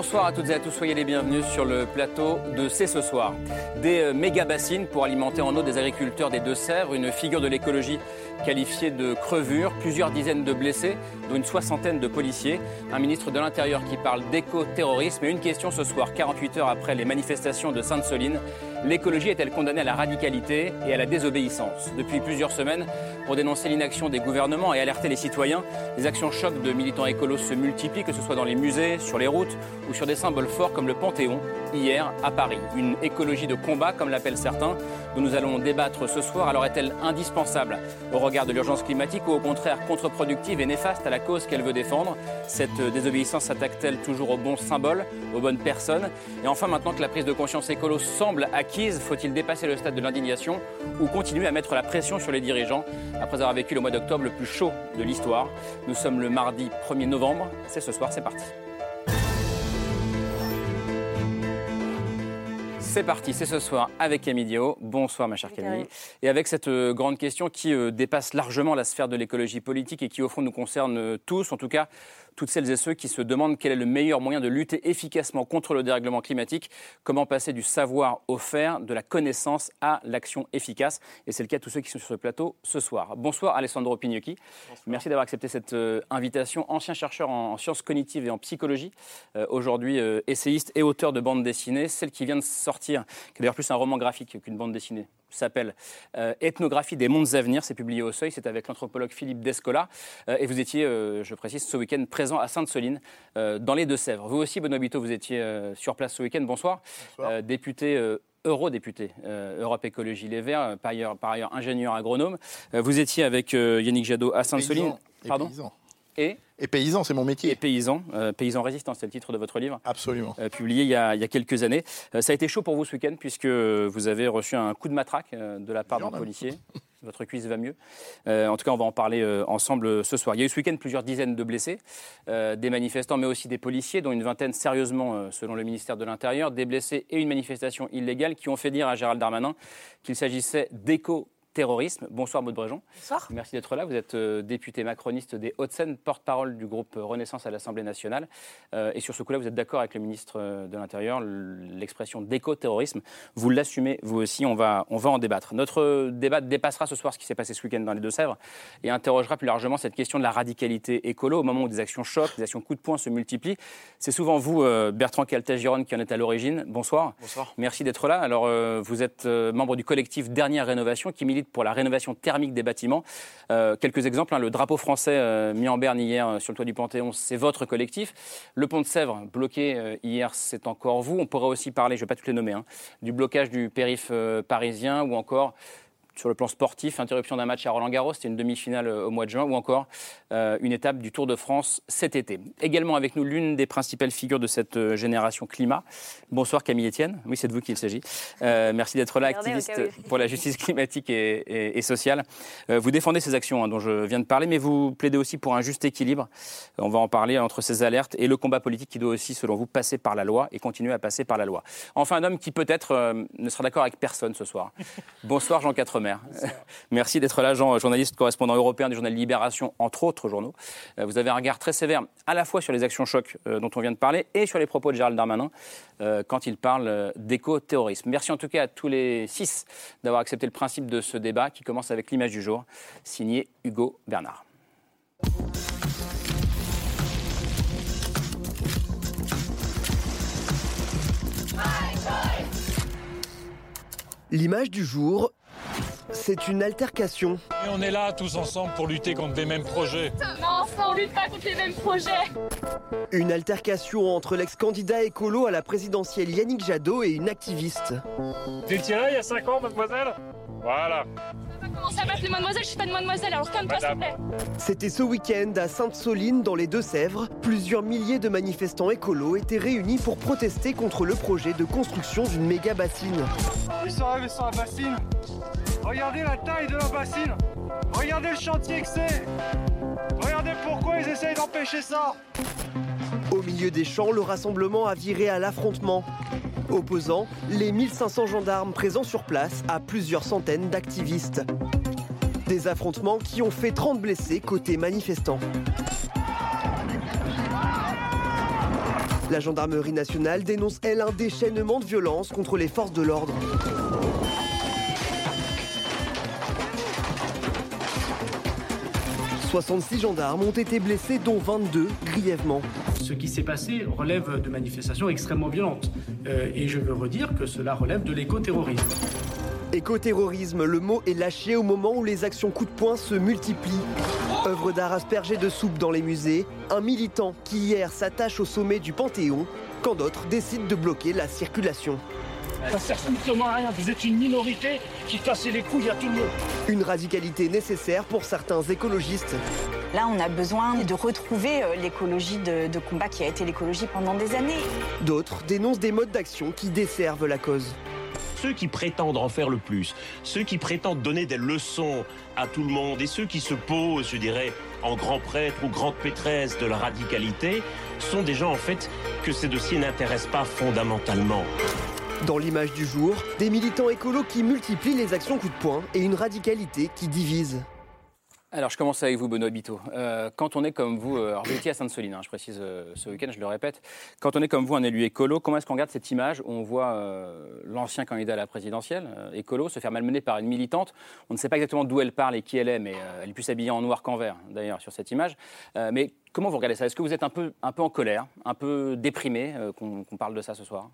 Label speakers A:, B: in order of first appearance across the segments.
A: Bonsoir à toutes et à tous, soyez les bienvenus sur le plateau de C'est ce soir. Des euh, méga bassines pour alimenter en eau des agriculteurs des Deux-Sèvres, une figure de l'écologie qualifiée de crevure, plusieurs dizaines de blessés, dont une soixantaine de policiers, un ministre de l'Intérieur qui parle d'éco-terrorisme et une question ce soir, 48 heures après les manifestations de Sainte-Soline. L'écologie est-elle condamnée à la radicalité et à la désobéissance Depuis plusieurs semaines, pour dénoncer l'inaction des gouvernements et alerter les citoyens, les actions chocs de militants écolos se multiplient, que ce soit dans les musées, sur les routes ou sur des symboles forts comme le Panthéon, hier à Paris. Une écologie de combat, comme l'appellent certains, dont nous allons débattre ce soir. Alors est-elle indispensable au regard de l'urgence climatique ou au contraire contre-productive et néfaste à la cause qu'elle veut défendre Cette désobéissance s'attaque-t-elle toujours aux bons symboles, aux bonnes personnes Et enfin, maintenant que la prise de conscience écolo semble acquise, faut-il dépasser le stade de l'indignation ou continuer à mettre la pression sur les dirigeants après avoir vécu le mois d'octobre le plus chaud de l'histoire? Nous sommes le mardi 1er novembre. C'est ce soir, c'est parti. C'est parti, c'est ce soir avec Camille Dio. Bonsoir ma chère Camille. Et avec cette euh, grande question qui euh, dépasse largement la sphère de l'écologie politique et qui au fond nous concerne euh, tous, en tout cas toutes celles et ceux qui se demandent quel est le meilleur moyen de lutter efficacement contre le dérèglement climatique, comment passer du savoir au faire, de la connaissance à l'action efficace. Et c'est le cas de tous ceux qui sont sur ce plateau ce soir. Bonsoir Alessandro Pignocchi. Merci d'avoir accepté cette invitation. Ancien chercheur en sciences cognitives et en psychologie, aujourd'hui essayiste et auteur de bande dessinée, celle qui vient de sortir qui est d'ailleurs plus un roman graphique qu'une bande dessinée s'appelle euh, Ethnographie des mondes à venir. C'est publié au Seuil. C'est avec l'anthropologue Philippe Descola. Euh, et vous étiez, euh, je précise, ce week-end présent à Sainte-Soline, dans les Deux-Sèvres. Vous aussi, Benoît Biteau, vous étiez sur place ce week-end. Bonsoir.
B: Bonsoir.
A: député eurodéputé Europe Écologie Les Verts, par ailleurs, par ailleurs ingénieur agronome. vous étiez avec Yannick Jadot à Sainte-Soline.
B: Pardon
A: Et
B: et paysan, c'est mon métier.
A: Et paysan, euh, paysan résistant, c'est le titre de votre livre.
B: Absolument.
A: Euh, publié il y, a, quelques années. Euh, ça a été chaud pour vous ce week-end puisque vous avez reçu un coup de matraque de la part d'un policier. Votre cuisse va mieux. en tout cas, on va en parler ensemble ce soir. Il y a eu ce week-end plusieurs dizaines de blessés, des manifestants, mais aussi des policiers, dont une vingtaine sérieusement, selon le ministère de l'Intérieur, des blessés et une manifestation illégale qui ont fait dire à Gérald Darmanin qu'il s'agissait d'éco terrorisme. Bonsoir Maud Bréjon.
C: Bonsoir.
A: Merci d'être là. Vous êtes euh, député macroniste des Hauts-de-Seine, porte-parole du groupe Renaissance à l'Assemblée nationale. Euh, et sur ce coup-là, vous êtes d'accord avec le ministre euh, de l'Intérieur, l'expression d'éco-terrorisme. Vous l'assumez, vous aussi. On va, on va en débattre. Notre débat dépassera ce soir ce qui s'est passé ce week-end dans les Deux-Sèvres et interrogera plus largement cette question de la radicalité écolo au moment où des actions chocs, des actions coup de poing se multiplient. C'est souvent vous, Bertrand Caltagirone, qui en êtes à l'origine. Bonsoir.
D: Bonsoir.
A: Merci d'être là. Alors, vous êtes membre du collectif Dernière Rénovation qui milite pour la rénovation thermique des bâtiments. Euh, quelques exemples, hein. le drapeau français euh, mis en berne hier euh, sur le toit du Panthéon, c'est votre collectif. Le pont de Sèvres, bloqué hier, c'est encore vous. On pourrait aussi parler, je ne vais pas toutes les nommer, hein, du blocage du périph' parisien ou encore sur le plan sportif, interruption d'un match à Roland Garros, c'était une demi-finale euh, au mois de juin, ou encore euh, une étape du Tour de France cet été. Également avec nous l'une des principales figures de cette euh, génération climat. Bonsoir Camille Etienne, oui c'est de vous qu'il s'agit. merci d'être là, activiste pour la justice climatique et, sociale. vous défendez ces actions hein, dont je viens de parler, mais vous plaidez aussi pour un juste équilibre. On va en parler entre ces alertes et le combat politique qui doit aussi, selon vous, passer par la loi et continuer à passer par la loi. Enfin, un homme qui peut-être ne sera d'accord avec personne ce soir. Bonsoir Jean Quatremer. Merci d'être Jean, journaliste correspondant européen du journal Libération, entre autres journaux. Euh, vous avez un regard très sévère à la fois sur les actions chocs euh, dont on vient de parler et sur les propos de Gérald Darmanin euh, quand il parle d'éco-terrorisme. Merci en tout cas à tous les six d'avoir accepté le principe de ce débat qui commence avec l'image du jour, signé Hugo Bernard.
E: L'image du jour, c'est une altercation.
F: Et on est là tous ensemble pour lutter contre les mêmes projets.
G: Non, on lutte pas contre les mêmes projets.
E: Une altercation entre l'ex-candidat écolo à la présidentielle Yannick Jadot et une activiste.
F: Vous étiez là il y a 5 ans, mademoiselle? Voilà.
G: M'appeler mademoiselle Je suis pas une mademoiselle, alors calme-toi s'il te plaît.
E: C'était ce week-end à Sainte-Soline, dans les Deux-Sèvres. Plusieurs milliers de manifestants écolos étaient réunis pour protester contre le projet de construction d'une méga bassine.
B: Ils sont arrivés sur la bassine. Regardez la taille de la bassine. Regardez le chantier que c'est. Regardez pourquoi ils essayent d'empêcher ça.
E: Au milieu des champs, le rassemblement a viré à l'affrontement. Opposant les 1500 gendarmes présents sur place à plusieurs centaines d'activistes. Des affrontements qui ont fait 30 blessés côté manifestants. La gendarmerie nationale dénonce, elle, un déchaînement de violence contre les forces de l'ordre. « 66 gendarmes ont été blessés, dont 22 grièvement.
C: Ce qui s'est passé relève de manifestations extrêmement violentes. Euh, et je veux redire que cela relève de l'écoterrorisme.
E: Écoterrorisme, le mot est lâché au moment où les actions coup de poing se multiplient. Œuvre d'art aspergée de soupe dans les musées, un militant qui hier s'attache au sommet du Panthéon, quand d'autres décident de bloquer la circulation.
C: Ça sert strictement à rien. Vous êtes une minorité qui cassez les couilles à tout le monde.
E: Une radicalité nécessaire pour certains écologistes.
D: Là, on a besoin de retrouver euh, l'écologie de, de combat qui a été l'écologie pendant des années.
E: D'autres dénoncent des modes d'action qui desservent la cause.
H: Ceux qui prétendent en faire le plus, ceux qui prétendent donner des leçons à tout le monde et ceux qui se posent, je dirais, en grand prêtre ou grande pétresse de la radicalité, sont des gens en fait que ces dossiers n'intéressent pas fondamentalement.
E: Dans l'image du jour, des militants écolos qui multiplient les actions coup de poing et une radicalité qui divise.
A: Alors, je commence avec vous, Benoît Biteau. Euh, quand on est comme vous, euh, alors vous étiez à Sainte-Soline, hein, je précise euh, ce week-end, je le répète. Quand on est comme vous, un élu écolo, comment est-ce qu'on regarde cette image où on voit euh, l'ancien candidat à la présidentielle, écolo, se faire malmener par une militante? On ne sait pas exactement d'où elle parle et qui elle est, mais elle est plus habillée en noir qu'en vert, d'ailleurs, sur cette image. Mais comment vous regardez ça? Est-ce que vous êtes un peu, un peu en colère, un peu déprimé qu'on parle de ça ce soir?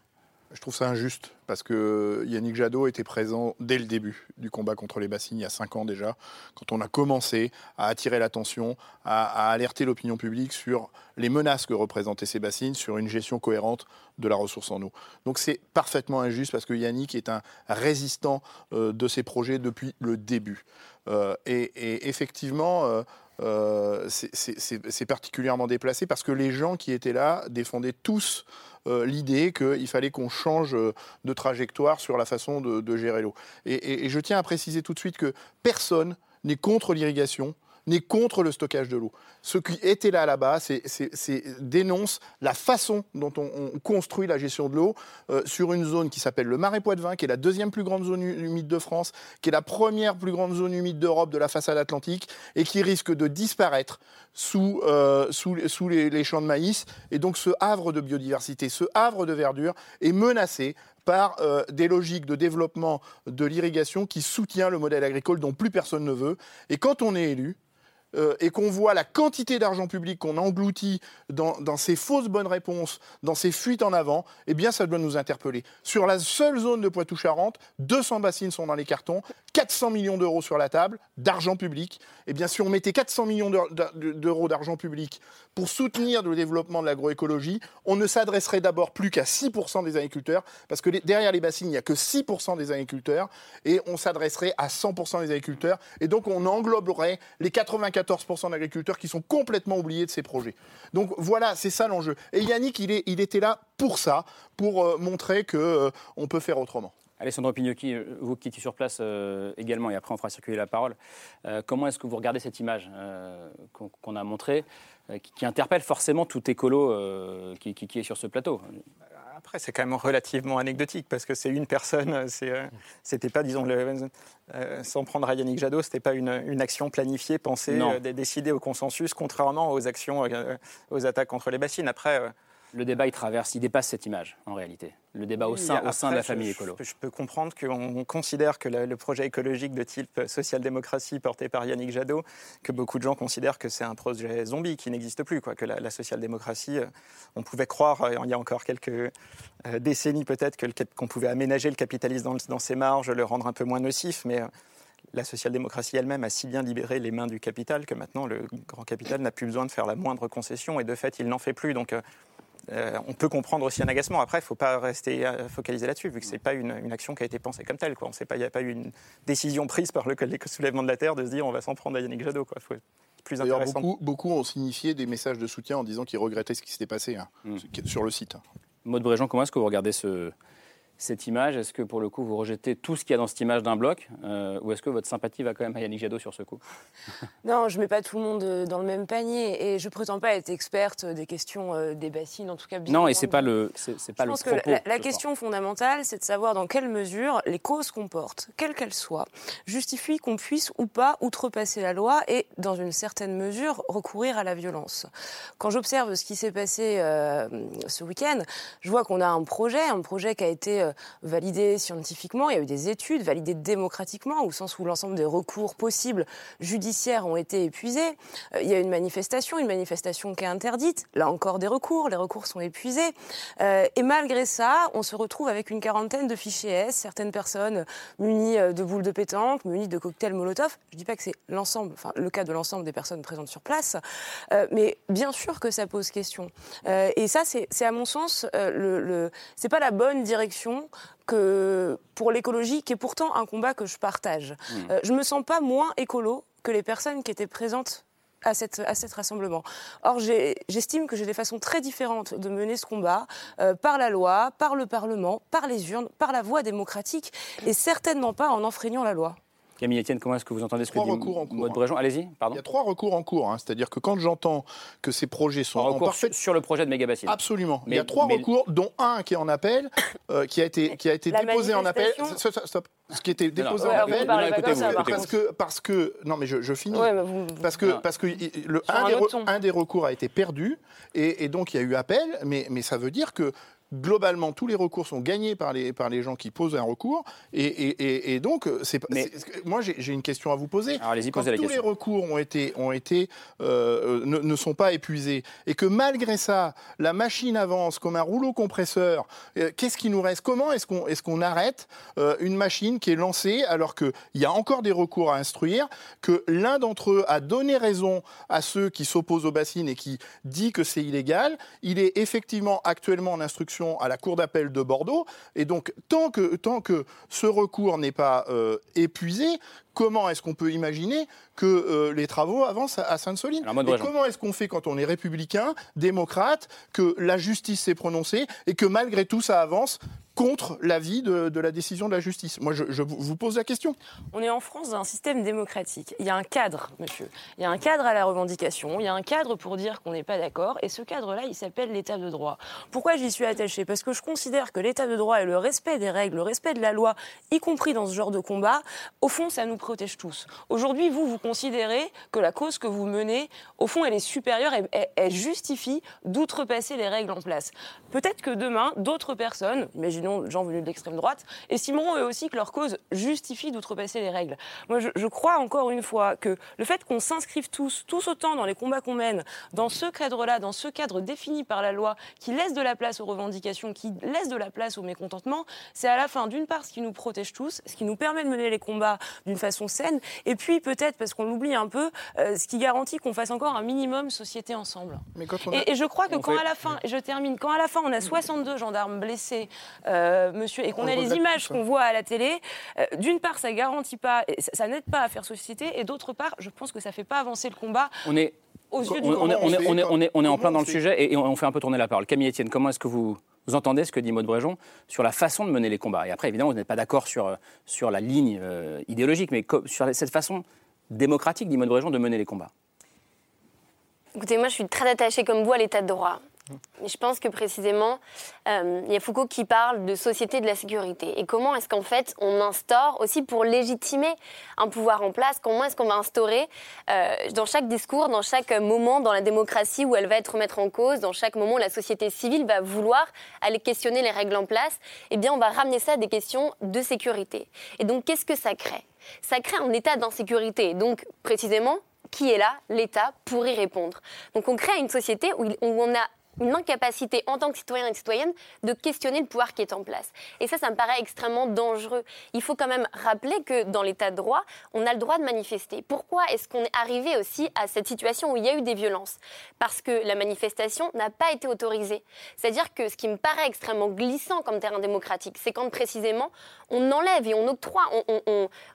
I: Je trouve ça injuste parce que Yannick Jadot était présent dès le début du combat contre les bassines, il y a cinq ans déjà, quand on a commencé à attirer l'attention, à, alerter l'opinion publique sur les menaces que représentaient ces bassines, sur une gestion cohérente de la ressource en eau. Donc c'est parfaitement injuste parce que Yannick est un résistant euh, de ces projets depuis le début. Euh, et, effectivement, euh, c'est particulièrement déplacé parce que les gens qui étaient là défendaient tous euh, l'idée qu'il fallait qu'on change euh, de trajectoire sur la façon de, gérer l'eau. Et je tiens à préciser tout de suite que personne n'est contre l'irrigation n'est contre le stockage de l'eau. Ceux qui étaient là là-bas c'est- c'est- c'est- dénoncent la façon dont on, on construit la gestion de l'eau euh, sur une zone qui s'appelle le Marais Poitevin, qui est la deuxième plus grande zone hu- humide de France, qui est la première plus grande zone humide d'Europe de la façade atlantique, et qui risque de disparaître sous, euh, sous, les champs de maïs. Et donc ce havre de biodiversité, ce havre de verdure est menacé par euh, des logiques de développement de l'irrigation qui soutient le modèle agricole dont plus personne ne veut. Et quand on est élu, euh, et qu'on voit la quantité d'argent public qu'on engloutit dans, ces fausses bonnes réponses, dans ces fuites en avant, eh bien, ça doit nous interpeller. Sur la seule zone de Poitou-Charentes, 200 bassines sont dans les cartons, 400 millions d'euros sur la table d'argent public. Eh bien, si on mettait 400 millions d'eu- d'eu- d'euros d'argent public pour soutenir le développement de l'agroécologie, on ne s'adresserait d'abord plus qu'à 6% des agriculteurs, parce que derrière les bassines, il n'y a que 6% des agriculteurs, et on s'adresserait à 100% des agriculteurs, et donc on engloberait les 94% d'agriculteurs qui sont complètement oubliés de ces projets. Donc voilà, c'est ça l'enjeu. Et Yannick, il, est, il était là pour ça, pour euh, montrer qu'on peut faire autrement.
A: Alessandro Pignocchi, euh, vous qui étiez sur place euh, également, et après on fera circuler la parole, euh, comment est-ce que vous regardez cette image euh, qu'on a montrée, euh, qui, interpelle forcément tout écolo euh, qui est sur ce plateau?
J: Après, c'est quand même relativement anecdotique parce que c'est une personne. c'est, euh, C'était pas, disons, le, euh, sans prendre à Yannick Jadot, c'était pas une, une action planifiée, pensée, euh, décidée au consensus, contrairement aux actions, euh, aux attaques contre les bassines. Après, euh,
A: Le débat, il traverse, il dépasse cette image, en réalité. Le débat au sein, au sein de la famille
J: je-
A: écolo.
J: Je, je peux comprendre qu'on considère que le, le projet écologique de type social-démocratie porté par Yannick Jadot, que beaucoup de gens considèrent que c'est un projet zombie qui n'existe plus, quoi, que la, la social-démocratie, euh, on pouvait croire, euh, il y a encore quelques euh, décennies peut-être, qu'on pouvait aménager le capitalisme dans, dans ses marges, le rendre un peu moins nocif, mais euh, la social-démocratie elle-même a si bien libéré les mains du capital que maintenant le grand capital n'a plus besoin de faire la moindre concession et de fait il n'en fait plus. Donc euh,
K: on peut comprendre aussi un agacement. Après, il ne faut pas rester euh, focalisé là-dessus, vu que ce n'est pas une, une, action qui a été pensée comme telle. Quoi. Il n'y a pas eu une décision prise par le soulèvement de la Terre de se dire on va s'en prendre à Yannick Jadot. Quoi. Faut plus intéressant.
I: Beaucoup, beaucoup ont signifié des messages de soutien en disant qu'ils regrettaient ce qui s'était passé hein, mm. sur le site.
A: Maud Bréjean, comment est-ce que vous regardez ce, cette image Est-ce que pour le coup vous rejetez tout ce qu'il y a dans cette image d'un bloc euh, Ou est-ce que votre sympathie va quand même à Yannick Jadot sur ce coup?
L: Non, je ne mets pas tout le monde euh, dans le même panier et je ne prétends pas être experte des questions euh, des bassines, en tout cas.
A: Non, et ce n'est pas le, c'est, pas
L: je pense que la, question fondamentale, c'est de savoir dans quelle mesure les causes qu'on porte, quelles qu'elles soient, justifient qu'on puisse ou pas outrepasser la loi et, dans une certaine mesure, recourir à la violence. Quand j'observe ce qui s'est passé ce week-end, je vois qu'on a un projet, un projet qui a été euh, validé scientifiquement, il y a eu des études validées démocratiquement, au sens où l'ensemble des recours possibles judiciaires ont été épuisés. Euh, il y a une manifestation, une manifestation qui est interdite. Là encore des recours, les recours sont épuisés. Euh, et malgré ça, on se retrouve avec une quarantaine de fichiers S, certaines personnes munies de boules de pétanque, munies de cocktails Molotov. Je ne dis pas que c'est l'ensemble, enfin le cas de l'ensemble des personnes présentes sur place, mais bien sûr que ça pose question. et ça, c'est à mon sens, le, le c'est pas la bonne direction que pour l'écologie, qui est pourtant un combat que je partage. Je mmh. Euh, je me sens pas moins écolo que les personnes qui étaient présentes à, cette, à cet rassemblement. Or, j'estime que j'ai des façons très différentes de mener ce combat, euh, par la loi, par le Parlement, par les urnes, par la voie démocratique, et certainement pas en enfreignant la loi.
A: Camille Etienne, comment est-ce que vous entendez ce que dit recours en cours, Bréjon Allez-y, pardon.
I: Il y a trois recours en cours, hein. c'est-à-dire que quand j'entends que ces projets sont
A: en, parfait... sur le projet de mégabassine.
I: Absolument. il y a trois recours, dont un qui est en appel, euh, qui a été, qui a été déposé en appel. Stop, Ce qui a été déposé en appel, parce que, parce que, non mais je, finis, parce que, parce que le, un, des, un, des, recours a été perdu et, et, donc il y a eu appel, mais, mais ça veut dire que globalement, tous les recours sont gagnés par les, par les gens qui posent un recours. Et, donc, c'est, moi, j'ai, une question à vous poser.
A: Alors,
I: Quand tous les recours ont été, ont été, euh, ne, sont pas épuisés, et que malgré ça, la machine avance comme un rouleau compresseur, euh, qu'est-ce qui nous reste? Comment est-ce qu'on, est-ce qu'on arrête euh, une machine qui est lancée alors qu'il y a encore des recours à instruire, que l'un d'entre eux a donné raison à ceux qui s'opposent aux bassines et qui dit que c'est illégal? Il est effectivement actuellement en instruction à la Cour d'appel de Bordeaux. Et donc, tant que, ce recours n'est pas euh, épuisé, comment est-ce qu'on peut imaginer que euh, les travaux avancent à, Sainte-Soline Et comment est-ce qu'on fait quand on est républicain, démocrate, que la justice s'est prononcée et que malgré tout ça avance contre l'avis de, de la décision de la justice? Moi, je, vous pose la question.
L: On est en France dans un système démocratique. Il y a un cadre, monsieur. Il y a un cadre à la revendication. Il y a un cadre pour dire qu'on n'est pas d'accord. Et ce cadre-là, il s'appelle l'état de droit. Pourquoi j'y suis attachée? Parce que je considère que l'état de droit et le respect des règles, le respect de la loi, y compris dans ce genre de combat, au fond, ça nous protège tous. Aujourd'hui, vous, vous considérez que la cause que vous menez, au fond, elle est supérieure et elle justifie d'outrepasser les règles en place. Peut-être que demain, d'autres personnes, imaginons gens venus de l'extrême droite, estimeront eux aussi que leur cause justifie d'outrepasser les règles. Moi, je, crois encore une fois que le fait qu'on s'inscrive tous, tous autant dans les combats qu'on mène, dans ce cadre-là, dans ce cadre défini par la loi, qui laisse de la place aux revendications, qui laisse de la place au mécontentement, c'est à la fin, d'une part, ce qui nous protège tous, ce qui nous permet de mener les combats d'une façon saine, et puis peut-être, parce qu'on l'oublie un peu, euh, ce qui garantit qu'on fasse encore un minimum société ensemble. et, je crois que quand à la fin, je termine, quand à la fin on a 62 gendarmes blessés, euh, monsieur, et qu'on a les images qu'on voit à la télé, euh, d'une part, ça garantit pas, ça, n'aide pas à faire société, et d'autre part, je pense que ça fait pas avancer le combat.
A: On est on, est, on, est, on, est, en plein dans le sujet et, on fait un peu tourner la parole. Camille Etienne, comment est-ce que vous, entendez ce que dit Maud Bréjon sur la façon de mener les combats? Et après, évidemment, vous n'êtes pas d'accord sur, sur la ligne euh, idéologique, mais sur cette façon démocratique, dit Maud Bréjon, de mener les combats.
M: Écoutez, moi, je suis très attachée comme vous à l'état de droit. Je pense que précisément, euh, il y a Foucault qui parle de société de la sécurité. Et comment est-ce qu'en fait on instaure aussi pour légitimer un pouvoir en place, comment est-ce qu'on va instaurer euh, dans chaque discours, dans chaque moment dans la démocratie où elle va être remettre en cause, dans chaque moment où la société civile va vouloir aller questionner les règles en place, eh bien on va ramener ça à des questions de sécurité. Et donc qu'est-ce que ça crée? Ça crée un état d'insécurité. Donc précisément, qui est là? L'État pour y répondre. Donc on crée une société où on a une incapacité en tant que citoyen et citoyenne de questionner le pouvoir qui est en place. Et ça, ça me paraît extrêmement dangereux. Il faut quand même rappeler que dans l'état de droit, on a le droit de manifester. Pourquoi est-ce qu'on est arrivé aussi à cette situation où il y a eu des violences? Parce que la manifestation n'a pas été autorisée. C'est-à-dire que ce qui me paraît extrêmement glissant comme terrain démocratique, c'est quand précisément on enlève et on octroie,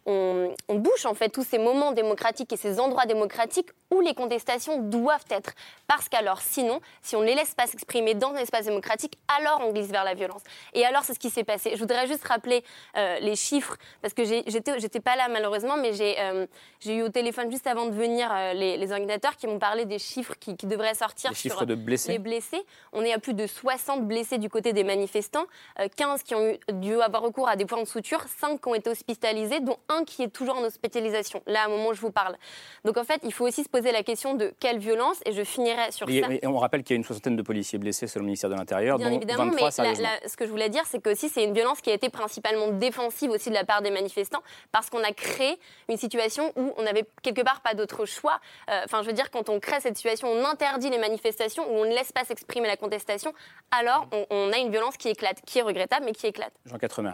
M: on, bouche en fait tous ces moments démocratiques et ces endroits démocratiques où les contestations doivent être. Parce qu'alors, sinon, si on les laisse pas s'exprimer dans un espace démocratique, alors on glisse vers la violence. Et alors, c'est ce qui s'est passé. Je voudrais juste rappeler euh, les chiffres, parce que j'étais pas là malheureusement, mais euh, j'ai eu au téléphone juste avant de venir euh, les, les, organisateurs qui m'ont parlé des chiffres qui, devraient sortir
A: les chiffres de blessés.
M: les blessés. On est à plus de 60 blessés du côté des manifestants, 15 qui ont eu, dû avoir recours à des points de suture, 5 qui ont été hospitalisés, dont un qui est toujours en hospitalisation, là, au moment où je vous parle. Donc en fait, il faut aussi se poser la question de quelle violence, et je finirai sur ça.
A: Et on rappelle qu'il y a une soixantaine de policiers blessés selon le ministère de l'Intérieur,
M: Bien évidemment, mais ce que je voulais dire, c'est que aussi c'est une violence qui a été principalement défensive aussi de la part des manifestants, parce qu'on a créé une situation où on n'avait quelque part pas d'autre choix. Euh, enfin, je veux dire, quand on crée cette situation, on interdit les manifestations, où on ne laisse pas s'exprimer la contestation, alors on, a une violence qui éclate, qui est regrettable, mais qui éclate.
A: Jean Quatremer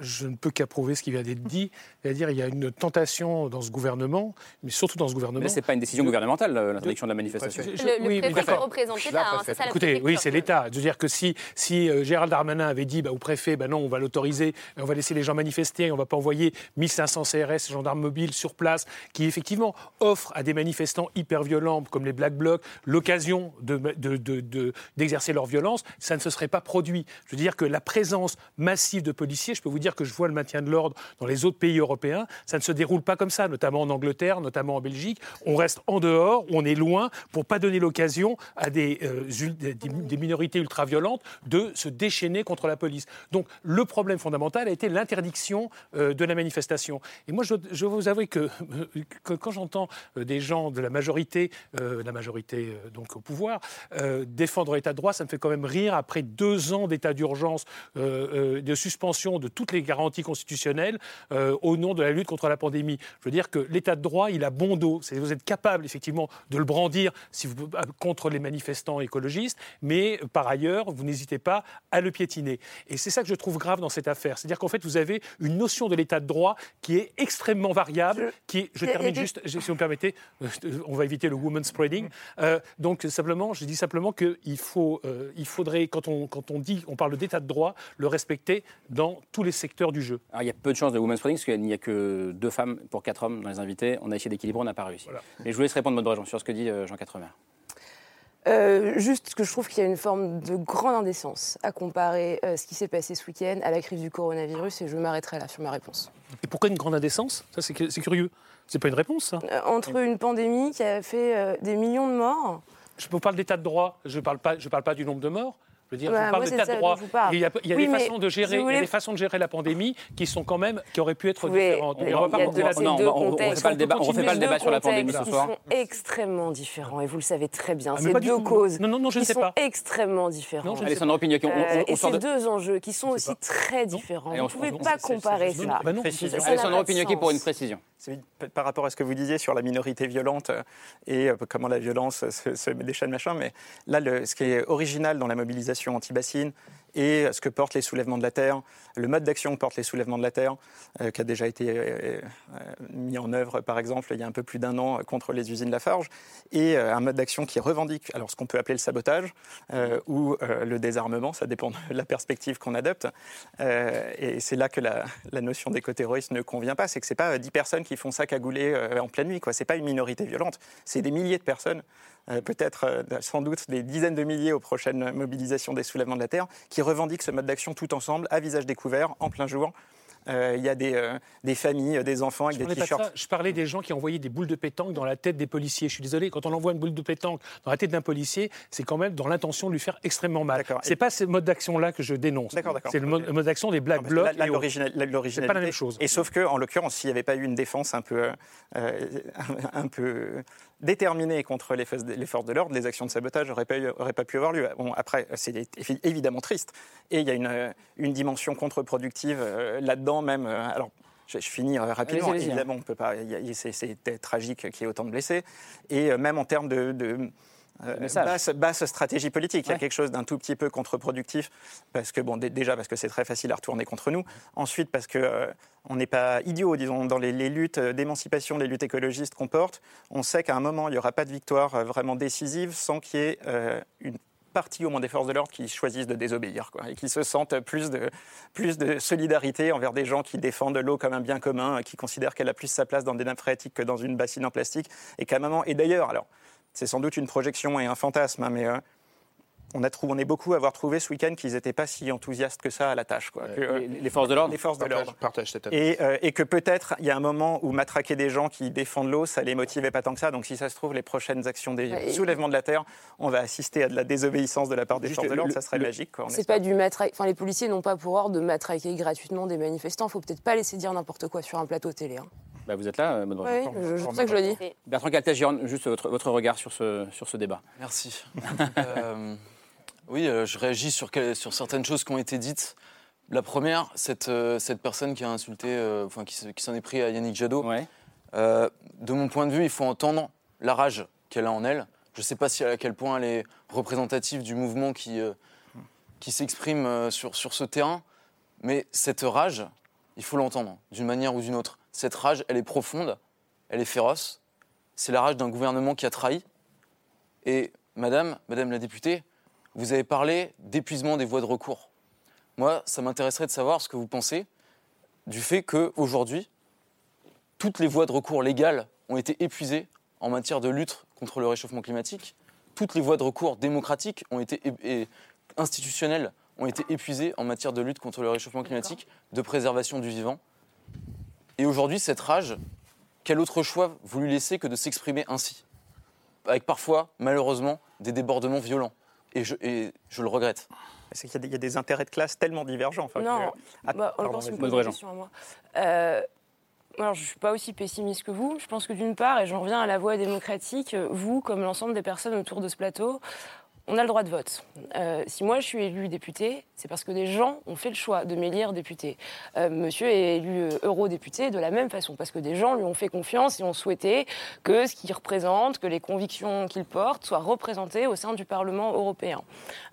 N: je ne peux qu'approuver ce qui vient d'être dit. C'est-à-dire il y a une tentation dans ce gouvernement, mais surtout dans ce gouvernement. Mais
A: ce n'est pas une décision gouvernementale, l'interdiction de la manifestation.
M: Le, oui, préfet représenter
N: là, hein, ça Écoutez, oui, c'est l'État. Je veux dire que si, si euh, Gérald Darmanin avait dit bah, au préfet, bah, non, on va l'autoriser, on va laisser les gens manifester, on ne va pas envoyer 1500 CRS, gendarmes mobiles sur place, qui effectivement offrent à des manifestants hyper violents comme les Black Blocs l'occasion d'exercer de, de, leur violence, ça ne se serait pas produit. Je veux dire que la présence massive de policiers, je peux vous dire que je vois le maintien de l'ordre dans les autres pays européens, ça ne se déroule pas comme ça, notamment en Angleterre, notamment en Belgique. On reste en dehors, on est loin pour pas donner l'occasion à des, euh, des, minorités ultra-violentes de se déchaîner contre la police. Donc le problème fondamental a été l'interdiction euh, de la manifestation. Et moi, je, je vous avoue que, quand j'entends euh, des gens de la majorité, la majorité donc au pouvoir, défendre l'état de droit, ça me fait quand même rire après deux ans d'état d'urgence, de suspension de toutes les garanties constitutionnelles euh, au nom de la lutte contre la pandémie. Je veux dire que l'état de droit, il a bon dos. Vous êtes capable, effectivement, de le brandir si vous, euh, contre les manifestants écologistes, mais euh, par ailleurs, vous n'hésitez pas à le piétiner. Et c'est ça que je trouve grave dans cette affaire. C'est-à-dire qu'en fait, vous avez une notion de l'état de droit qui est extrêmement variable, qui est, je termine juste, si vous me permettez, on va éviter le woman spreading. donc, simplement, je dis simplement qu'il faut, il faudrait, quand on, quand on dit, on parle d'état de droit, le respecter dans tous les secteurs du jeu.
A: Alors, il y a peu de chances de women's spreading parce qu'il n'y a que deux femmes pour quatre hommes dans les invités. On a essayé d'équilibrer, on n'a pas réussi. Et je vous laisse répondre, Maud Brejon, sur ce que dit euh, Jean Quatremer.
L: Euh, juste que je trouve qu'il y a une forme de grande indécence à comparer euh, ce qui s'est passé ce week-end à la crise du coronavirus et je m'arrêterai là sur ma réponse.
N: Et pourquoi une grande indécence? Ça, c'est curieux. C'est pas une réponse, ça?
L: Entre une pandémie qui a fait des millions de morts.
N: Je vous parle d'état de droit, je ne parle, pas, je parle pas du nombre de morts. Je veux dire, je parle d'état de droit. Il y a, il y a des façons de gérer, il y a des façons de gérer la pandémie qui sont quand même, qui auraient pu être différentes.
A: on va pas on ne refait pas le débat, refait pas le débat sur la pandémie ce soir.
L: Ils sont extrêmement différents et vous le savez très bien. Ah, c'est deux causes
N: non, non, non, je
L: qui
N: ne sais
L: sont
N: pas.
L: extrêmement différentes. Euh, et c'est deux enjeux qui sont aussi très différents. Vous ne pouvez pas comparer ça.
A: Alessandro Pignocchi pour une précision.
K: Par rapport à ce que vous disiez sur la minorité violente euh, et euh, comment la violence se déchaîne, machin, mais là, ce qui est original dans la mobilisation anti-bassine, et ce que portent les soulèvements de la Terre, le mode d'action que portent les soulèvements de la Terre, euh, qui a déjà été euh, euh, mis en œuvre, par exemple, il y a un peu plus d'un an contre les usines Lafarge, et un mode d'action qui revendique alors ce qu'on peut appeler le sabotage ou le désarmement, ça dépend de la perspective qu'on adopte. et c'est là que la, notion d'éco-terroriste ne convient pas, c'est que ce n'est pas dix personnes qui font ça cagouler en pleine nuit, ce n'est pas une minorité violente, c'est des milliers de personnes peut-être euh, sans doute des dizaines de milliers aux prochaines mobilisations des soulèvements de la Terre, qui revendiquent ce mode d'action tout ensemble, à visage découvert, en plein jour. Euh, il y a des, des, familles, des enfants avec des t-shirts.
N: Je parlais des gens qui envoyaient des boules de pétanque dans la tête des policiers. Je suis désolé, quand on envoie une boule de pétanque dans la tête d'un policier, c'est quand même dans l'intention de lui faire extrêmement mal. C'est pas ce mode d'action-là que je dénonce. C'est le mode, d'action des Black Blocs.
K: C'est pas la même chose. Et sauf que, en l'occurrence, s'il n'y avait pas eu une défense un peu, un peu déterminé contre les forces de l'ordre, les actions de sabotage n'auraient pas, pas, pu avoir lieu. Bon, après, c'est évidemment triste. Et il y a une, une dimension contre-productive euh, là-dedans même. Euh, alors, je, finis euh, rapidement. Hein. Évidemment, on peut pas. C'est tragique qu'il y ait autant de blessés. Et même en termes de,
O: euh, basse, basse stratégie politique. Il y a quelque chose d'un tout petit peu contre-productif, parce que, bon, dé- déjà parce que c'est très facile à retourner contre nous. Ensuite, parce que euh, on n'est pas idiot, disons, dans les, les luttes d'émancipation, les luttes écologistes qu'on porte. On sait qu'à un moment, il n'y aura pas de victoire euh, vraiment décisive sans qu'il y ait euh, une partie au moins des forces de l'ordre qui choisissent de désobéir et qui se sentent plus de, plus de solidarité envers des gens qui défendent l'eau comme un bien commun, qui considèrent qu'elle a plus sa place dans des nappes phréatiques que dans une bassine en plastique. Et qu'à et d'ailleurs, alors, c'est sans doute une projection et un fantasme, hein, mais euh, on, a trou- on est beaucoup à avoir trouvé ce week-end qu'ils n'étaient pas si enthousiastes que ça à la tâche. Quoi. Que, euh,
A: Les, les forces de l'ordre
O: les forces de l'ordre.
I: partage cette.
O: Et, euh, et que peut-être il y a un moment où matraquer des gens qui défendent l'eau, ça les motivait pas tant que ça. Donc si ça se trouve, les prochaines actions des
L: Ouais,
O: soulèvements de la terre, on va assister à de la désobéissance de la part des
A: Juste
O: forces de l'ordre. Ça serait
A: le-
O: magique.
L: C'est pas du matraque. Enfin, les policiers n'ont pas pour ordre de matraquer gratuitement des manifestants. Faut peut-être pas laisser dire n'importe quoi sur un plateau télé. hein.
A: Bah, Vous êtes là, euh, Maud
L: Oui,
A: Brandon.
L: je- c'est pour ça que je le dis.
A: Bertrand Caltès, Giron, juste votre, votre regard sur ce, sur ce débat.
K: Merci. Euh, oui, euh, je réagis sur, quel- sur certaines choses qui ont été dites. La première, cette, euh, cette personne qui a insulté, euh, enfin qui, se- qui s'en est pris à Yannick Jadot. De mon point de vue, il faut entendre la rage qu'elle a en elle. Je ne sais pas si à quel point elle est représentative du mouvement qui, qui s'exprime sur, sur ce terrain, mais cette rage, il faut l'entendre d'une manière ou d'une autre. Cette rage, elle est profonde, elle est féroce. C'est la rage d'un gouvernement qui a trahi. Et madame, madame la députée, vous avez parlé d'épuisement des voies de recours. Moi, ça m'intéresserait de savoir ce que vous pensez du fait qu'aujourd'hui, toutes les voies de recours légales ont été épuisées en matière de lutte contre le réchauffement climatique. Toutes les voies de recours démocratiques ont été et institutionnelles ont été épuisées en matière de lutte contre le réchauffement climatique, de préservation du vivant. Et aujourd'hui, cette rage, quel autre choix vous lui laissez que de s'exprimer ainsi? Avec parfois, malheureusement, des débordements violents. Et je, et je le regrette.
O: C'est qu'il y a des- il y, a des intérêts de classe tellement divergents. Enfin,
L: Non,
O: que- Ah,
L: bah, une question à moi. Euh, alors, je ne suis pas aussi pessimiste que vous. Je pense que d'une part, et j'en reviens à la voie démocratique, vous, comme l'ensemble des personnes autour de ce plateau, on a le droit de vote. Euh, si moi je suis élu député, c'est parce que des gens ont fait le choix de m'élire député. Euh, monsieur est élu euh, eurodéputé de la même façon, parce que des gens lui ont fait confiance et ont souhaité que ce qu'il représente, que les convictions qu'il porte soient représentées au sein du Parlement européen.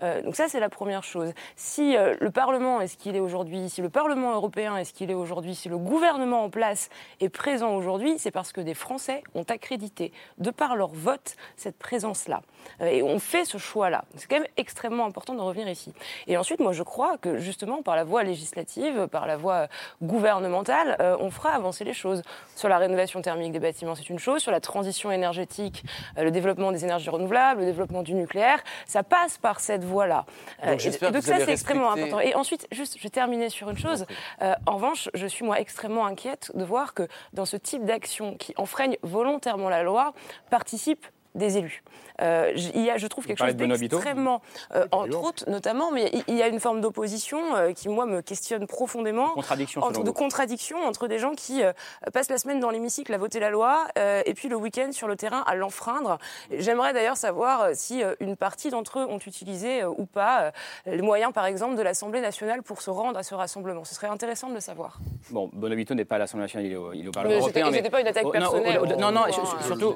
L: Euh, donc ça, c'est la première chose. Si le Parlement est ce qu'il est aujourd'hui, si le Parlement européen est ce qu'il est aujourd'hui, si le gouvernement en place est présent aujourd'hui, c'est parce que des Français ont accrédité, de par leur vote, cette présence-là. Et on fait ce choix-là. C'est quand même extrêmement important de revenir ici. Et ensuite, moi, je crois que justement, par la voie législative, par la voie gouvernementale, euh, on fera avancer les choses. Sur la rénovation thermique des bâtiments, c'est une chose. Sur la transition énergétique, euh, le développement des énergies renouvelables, le développement du nucléaire, ça passe par cette voie-là.
K: Donc,
L: et-
K: j'espère
L: et
K: que
L: donc ça, c'est extrêmement important. Et ensuite, juste, je vais terminer sur une chose. Euh, en revanche, je suis moi extrêmement inquiète de voir que dans ce type d'action qui enfreigne volontairement la loi, participent des élus. Euh, il y a, je trouve quelque chose d'extrêmement, euh, entre autres notamment, mais il- y a une forme d'opposition euh, qui, moi, me questionne profondément.
A: Contradiction,
L: entre, de
A: vous.
L: contradiction entre des gens qui euh, passent la semaine dans l'hémicycle à voter la loi euh, et puis le week-end sur le terrain à l'enfreindre. J'aimerais d'ailleurs savoir si euh, une partie d'entre eux ont utilisé euh, ou pas euh, les moyens, par exemple, de l'Assemblée nationale pour se rendre à ce rassemblement. Ce serait intéressant de le savoir.
A: Bon, Bonavito n'est pas à l'Assemblée nationale, il est au, il est au Parlement
L: Mais
A: européen.
L: c'était- c'était pas une attaque
A: Oh, non,
L: personnelle,
A: au- non, non, sur-
L: je
A: surtout.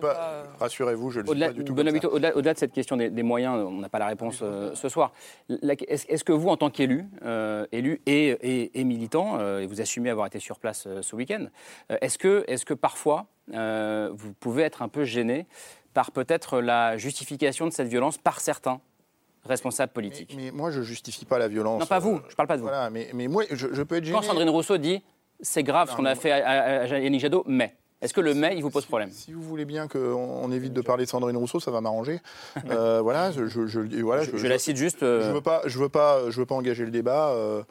I: Rassurez-vous, je le dis
A: Au-delà, de cette question des, des moyens, on n'a pas la réponse euh, ce soir. Est-ce que vous, en tant qu'élu, euh, élu et, et- et militant, euh, et vous assumez avoir été sur place euh, ce week-end, euh, est-ce que, est que parfois euh, vous pouvez être un peu gêné par peut-être la justification de cette violence par certains responsables politiques?
I: Mais moi, je justifie pas la violence.
A: Non, pas vous, je parle pas de vous.
I: Voilà, mais, mais moi, je, je peux être gêné.
A: Quand Sandrine Rousseau dit c'est grave ce qu'on a fait à, à- à Yannick Jadot, mais est-ce que le mais, il vous pose problème
I: Si vous voulez bien qu'on on évite de parler de Sandrine Rousseau, ça va m'arranger. Euh, voilà, je, je, je- et voilà,
A: Je- je la cite juste, euh,
I: Je veux pas, je veux pas, je veux pas engager le débat. euh,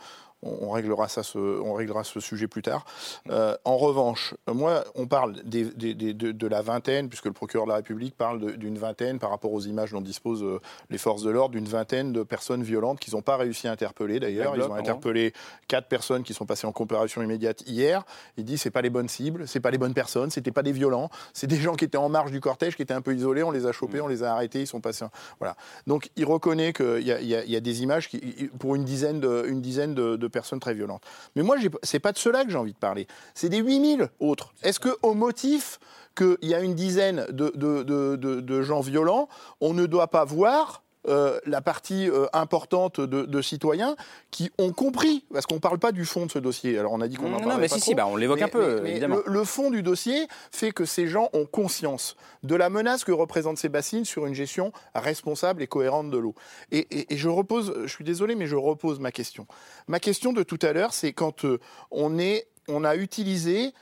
I: on, on réglera ça, ce, on réglera ce sujet plus tard. Euh, en revanche, moi, on parle des- des- des- de, de la vingtaine, puisque le procureur de la République parle d'une vingtaine par rapport aux images dont disposent euh, les forces de l'ordre, d'une vingtaine de personnes violentes qu'ils n'ont pas réussi à interpeller. D'ailleurs, ils ont interpellé quatre personnes qui sont passées en comparution immédiate hier. Il dit c'est pas les bonnes cibles, c'est pas les bonnes personnes, c'était pas des violents, c'est des gens qui étaient en marge du cortège, qui étaient un peu isolés. On les a chopés, on les a arrêtés, ils sont passés. Voilà. Donc il reconnaît qu'il y, a- y y des images qui, pour une dizaine de, une dizaine de, de personnes très violentes. Mais moi, c'est pas de cela que j'ai envie de parler. C'est des 8000 autres. Est-ce que au motif qu'il y a une dizaine de, gens violents, on ne doit pas voir euh, la partie euh, importante de, citoyens qui ont compris, parce qu'on ne parle pas du fond de ce dossier. Alors on a dit qu'on en
A: Non, mais si, si, bah, on l'évoque un peu, évidemment.
I: Le, fond du dossier fait que ces gens ont conscience de la menace que représentent ces bassines sur une gestion responsable et cohérente de l'eau. Et, je repose, je suis désolé, mais je repose ma question. Ma question de tout à l'heure, c'est quand euh, on, est, on a utilisé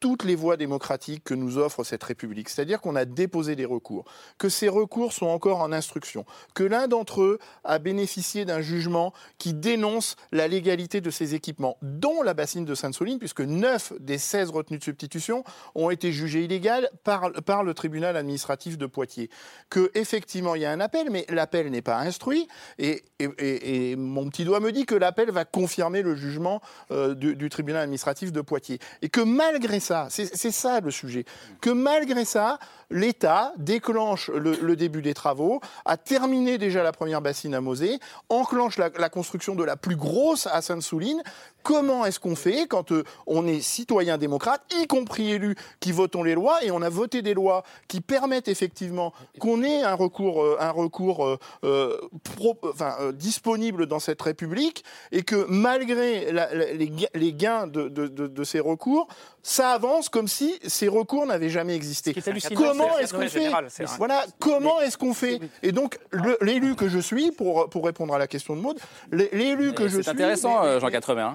I: toutes les voies démocratiques que nous offre cette République. C'est-à-dire qu'on a déposé des recours, que ces recours sont encore en instruction, que l'un d'entre eux a bénéficié d'un jugement qui dénonce la légalité de ces équipements, dont la bassine de Sainte-Soline, puisque 9 des 16 retenues de substitution ont été jugées illégales par, le tribunal administratif de Poitiers. Que effectivement il y a un appel, mais l'appel n'est pas instruit, et, et, mon petit doigt me dit que l'appel va confirmer le jugement euh, du, du tribunal administratif de Poitiers. Et que malgré c'est ça le sujet. Que malgré ça, l'État déclenche le, début des travaux, a terminé déjà la première bassine à Mosée, enclenche la, construction de la plus grosse à Sainte-Souline. Comment est-ce qu'on fait quand euh, on est citoyen démocrate, y compris élu, qui votons les lois, et on a voté des lois qui permettent effectivement qu'on ait un recours, euh, un recours euh, disponible dans cette République, et que malgré les, gains de, ces recours, ça avance comme si ces recours n'avaient jamais existé. Comment est-ce qu'on fait Voilà, comment est-ce qu'on fait Et donc, l'élu que je suis, pour, pour répondre à la question de Maud, l'élu que je suis...
A: C'est intéressant, Jean 80.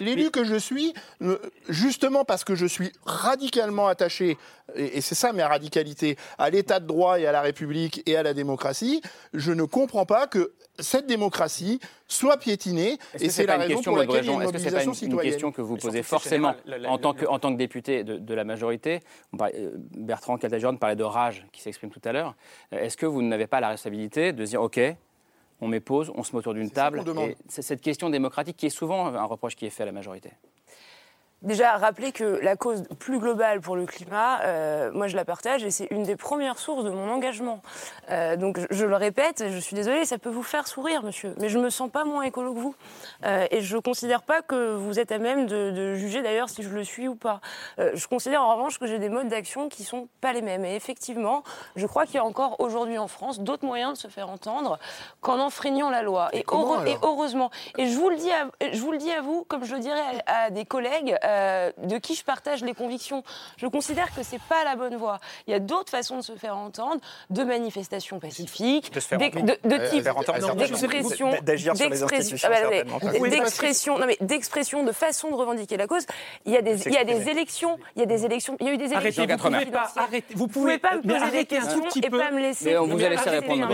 I: L'élu que je suis, euh, justement parce que je suis radicalement attaché, et c'est ça ma radicalité, à l'état de droit et à la République et à la démocratie, je ne comprends pas que cette démocratie soit piétinée. Et c'est la raison pour laquelle il y a une mobilisation
A: Est-ce que c'est une question que vous posez forcément en tant, que, en tant que député de, la majorité? Euh, Bertrand Caltagirone parlait de rage qui s'exprime tout à l'heure. Euh, est-ce que vous n'avez pas la responsabilité de dire OK, on met pause, on se met autour d'une table C'est cette question démocratique qui est souvent un reproche qui est fait à la majorité.
P: Déjà, rappeler que la cause plus globale pour le climat, euh, moi je la partage et c'est une des premières sources de mon engagement. Euh, donc je, le répète, je suis désolée, ça peut vous faire sourire, monsieur, mais je me sens pas moins écolo que vous. Euh, et je considère pas que vous êtes à même de, de juger d'ailleurs si je le suis ou pas. Je considère en revanche que j'ai des modes d'action qui sont pas les mêmes. Et effectivement, je crois qu'il y a encore aujourd'hui en France d'autres moyens de se faire entendre qu'en enfreignant la loi. Et, et, heureusement. Et je vous le dis à, je vous le dis à vous, comme je le dirais à, à des collègues. Euh, de qui je partage les convictions. Je considère que c'est pas la bonne voie. Il y a d'autres façons de se faire entendre, de manifestations pacifiques, de, type d'expression, d'expression, non mais d'expression, de façon de revendiquer la cause. Il y a des, il y a des élections, il y a des élections, il y a eu des élections.
N: Arrêtez, vous pouvez pas, arrêtez, vous pouvez pas me poser des questions et pas me laisser.
A: on vous a laissé répondre.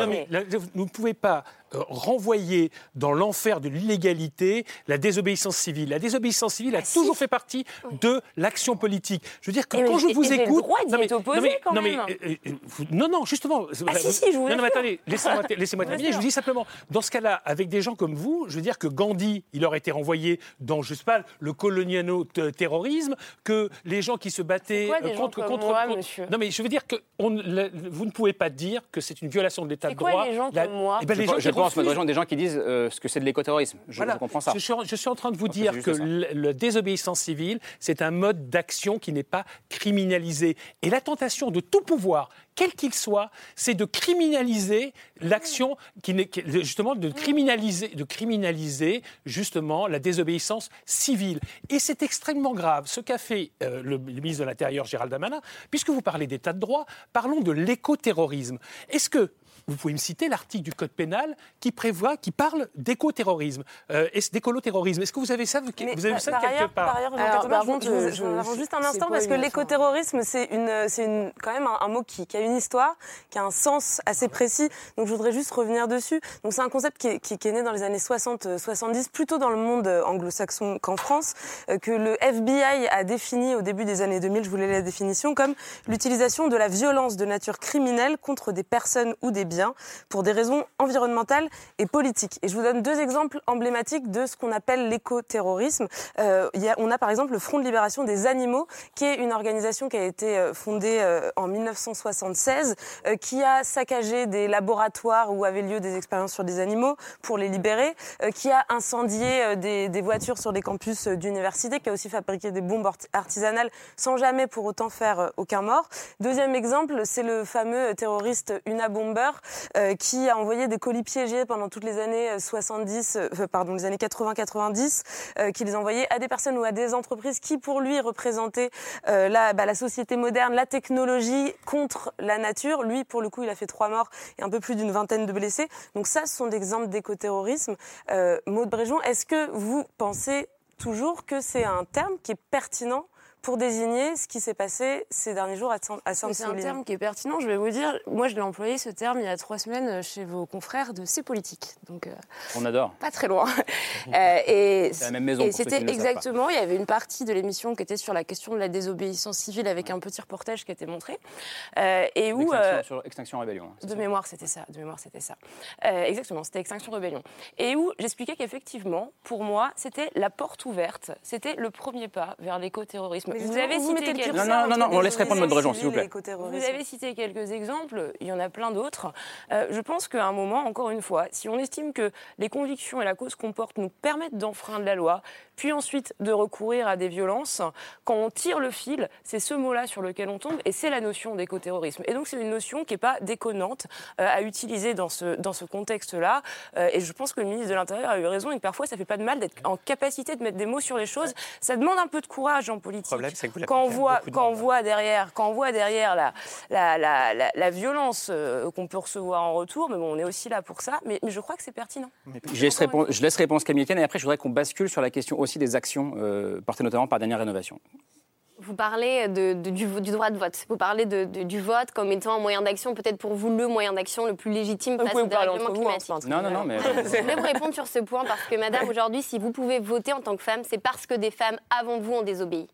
N: Vous ne pouvez pas renvoyer dans l'enfer de l'illégalité la désobéissance civile. La désobéissance civile a ah, toujours fait partie de l'action politique. Je veux dire que quand je vous écoute,
P: non mais, non, mais,
N: non, mais euh, euh, non, non, justement.
P: Ah, si, si, je vous
N: non, mais attendez, laissez-moi laissez terminer. Je vous dis simplement, dans ce cas-là, avec des gens comme vous, je veux dire que Gandhi, il aurait été renvoyé dans, je sais pas, le coloniano-terrorisme, que les gens qui se battaient
P: contre, contre, moi, monsieur?
N: Non, mais je veux dire que on, vous ne pouvez pas dire que c'est une violation de l'état de droit.
P: Quoi, les gens comme moi?
A: Eh ben, les gens pense, des gens qui disent euh, ce que c'est de l'écoterrorisme. Je, comprends ça.
N: Je suis, je suis, en train de vous dire que la désobéissance civile, c'est un mode d'action qui n'est pas criminalisé. Et la tentation de tout pouvoir, quel qu'il soit, c'est de criminaliser l'action qui n'est justement de criminaliser, de criminaliser justement la désobéissance civile. Et c'est extrêmement grave. Ce qu'a fait euh, le, le, ministre de l'Intérieur Gérald Darmanin, puisque vous parlez d'état de droit, parlons de l'écoterrorisme. Est-ce que vous pouvez me citer l'article du code pénal qui prévoit, qui parle d'éco-terrorisme, euh, d'écolo-terrorisme. Est-ce que vous avez ça, vous avez ça quelque part
P: Par ailleurs, par contre, je, je, juste un instant parce que l'éco-terrorisme, c'est une, c'est quand même un, mot qui, a une histoire, qui a un sens assez précis. Donc je voudrais juste revenir dessus. Donc c'est un concept qui est, qui, est, né dans les années 60-70, plutôt dans le monde anglo-saxon qu'en France, euh, que le FBI a défini au début des années 2000. Je voulais la définition comme l'utilisation de la violence de nature criminelle contre des personnes ou des biens pour des raisons environnementales et politiques. Et je vous donne deux exemples emblématiques de ce qu'on appelle l'écoterrorisme. Euh, on a par exemple le Front de libération des animaux, qui est une organisation qui a été euh, fondée euh, en 1976, euh, qui a saccagé des laboratoires où avaient lieu des expériences sur des animaux pour les libérer, qui a incendié des, voitures sur des campus d'université, qui a aussi fabriqué des bombes art- artisanales sans jamais pour autant faire aucun mort. Deuxième exemple, c'est le fameux terroriste Una Bomber qui a envoyé des colis piégés pendant toutes les années euh, 70, euh, pardon, les années 80-90, euh, qui les envoyait à des personnes ou à des entreprises qui, pour lui, représentaient euh, la, bah, la société moderne, la technologie contre la nature. Lui, pour le coup, il a fait trois morts et un peu plus d'une vingtaine de blessés. Donc ça, ce sont des exemples d'écoterrorisme. Euh, Maud Bréjon, est-ce que vous pensez toujours que c'est un terme qui est pertinent pour désigner ce qui s'est passé ces derniers jours à Saint- à
L: C'est un terme qui est pertinent. Je vais vous dire, moi, je l'ai employé ce terme il y a trois semaines chez vos confrères de C'est Politique. Donc, euh,
A: On adore.
L: pas très loin. Euh, et
A: C'est la même maison,
L: et c'était exactement, il y avait une partie de l'émission qui était sur la question de la désobéissance civile avec un petit reportage qui était montré. Euh, et où.
A: Extinction,
L: euh,
A: sur Extinction Rébellion. hein,
L: de
A: ça
L: mémoire, c'était ça. De mémoire, c'était ça. Euh, exactement, c'était Extinction Rebellion. Et où j'expliquais qu'effectivement, pour moi, c'était la porte ouverte. C'était le premier pas vers l'écoterrorisme. Vous avez
P: vous
L: cité quelques-
A: Non, non, non, non, on laisse répondre Maud s'il vous plaît.
L: vous avez cité quelques exemples, il y en a plein d'autres. Euh, je pense qu'à un moment, encore une fois, si on estime que les convictions et la cause qu'on porte nous permettent d'enfreindre la loi, puis ensuite de recourir à des violences, quand on tire le fil, c'est ce mot-là sur lequel on tombe, et c'est la notion d'écoterrorisme. Et donc c'est une notion qui n'est pas déconnante euh, à utiliser dans ce, dans ce contexte-là. Euh, et je pense que le ministre de l'Intérieur a eu raison, et que parfois ça fait pas de mal d'être en capacité de mettre des mots sur les choses. Ça demande un peu de courage en politique.
J: problème, c'est que vous
L: quand on
J: à
L: voit, quand on derrière, quand on voit derrière la, la, la, la, la violence euh, qu'on peut recevoir en retour, mais bon, on est aussi là pour ça. Mais, mais je crois que c'est pertinent.
A: Je laisse, répondre, je laisse réponse Camille Etienne et après je voudrais qu'on bascule sur la question aussi des actions euh, portées notamment par Dernière Rénovation.
M: Vous parlez de- de- du, du droit de vote. Vous parlez de- de- du vote comme étant un moyen d'action, peut-être pour vous le moyen d'action le plus légitime face au
L: vous
M: dérèglement
L: vous, hein,
M: climatique.
L: un
A: Non, non, non, mais.
M: Je voulais vous répondre sur ce point parce que, madame, aujourd'hui, si vous pouvez voter en tant que femme, c'est parce que des femmes avant vous ont désobéi.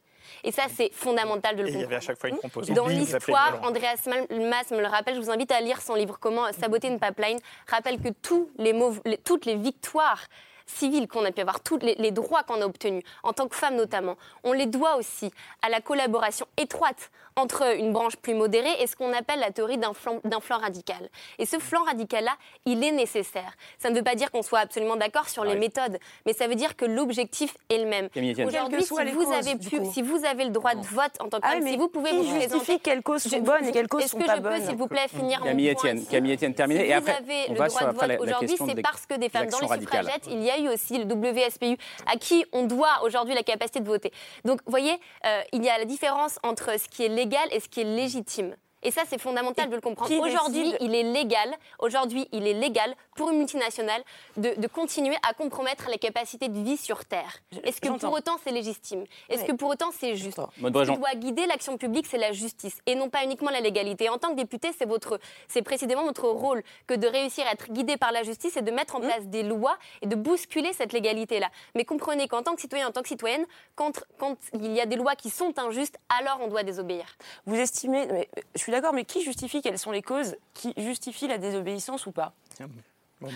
M: Et ça, c'est fondamental de le
J: Et il y avait
M: comprendre.
J: à chaque fois une composante.
M: Dans l'histoire. Andreas Mal- Maas me le rappelle, je vous invite à lire son livre Comment saboter une pipeline, rappelle que tous les les- toutes les victoires civiles qu'on a pu avoir, tous les, les droits qu'on a obtenus, en tant que femme notamment, on les doit aussi à la collaboration étroite entre une branche plus modérée et ce qu'on appelle la théorie d'un flanc, radical. Et ce flanc radical-là, il est nécessaire. Ça ne veut pas dire qu'on soit absolument d'accord sur les méthodes, mais ça veut dire que l'objectif est le même.
A: Camille Etienne.
M: Aujourd'hui,
L: que
M: si vous avez pu, si vous avez le droit de vote en tant que
L: Ah,
M: femme, si vous pouvez vous
L: justifie
M: présenter,
L: quelles causes sont bonnes et quelles causes
M: Est-ce
L: sont
M: que
L: pas
M: je peux,
L: bonnes
M: s'il vous plaît, finir mon
A: Camille
M: point
A: Etienne,
M: ici
A: Camille Etienne, terminé.
M: Si
A: Et
M: vous
A: après,
M: avez
A: on
M: le
A: va
M: droit
A: sur
M: de vote aujourd'hui,
A: question
M: c'est parce que des femmes dans les suffragettes, il y a eu aussi le WSPU à qui on doit aujourd'hui la capacité de voter. Donc, vous voyez, euh, il y a la différence entre ce qui est légal et ce qui est légitime. Et ça, c'est fondamental de le comprendre. Aujourd'hui,
L: décide
M: il est légal. Aujourd'hui, il est légal pour une multinationale de, de continuer à compromettre les capacités de vie sur Terre. Est-ce que pour autant c'est légitime? Est-ce
L: Ouais.
M: que pour autant c'est juste? Ce qui doit guider l'action publique, c'est la justice et non pas uniquement la légalité. En tant que député, c'est votre, c'est précisément votre rôle que de réussir à être guidé par la justice et de mettre en
L: Mmh.
M: place des lois et de bousculer cette légalité-là. Mais comprenez qu'en tant que citoyen, en tant que citoyenne, quand, quand il y a des lois qui sont injustes, alors on doit désobéir.
L: Vous estimez, mais, je suis d'accord, mais qui justifie quelles sont les causes qui justifient la désobéissance ou pas?
J: Moment,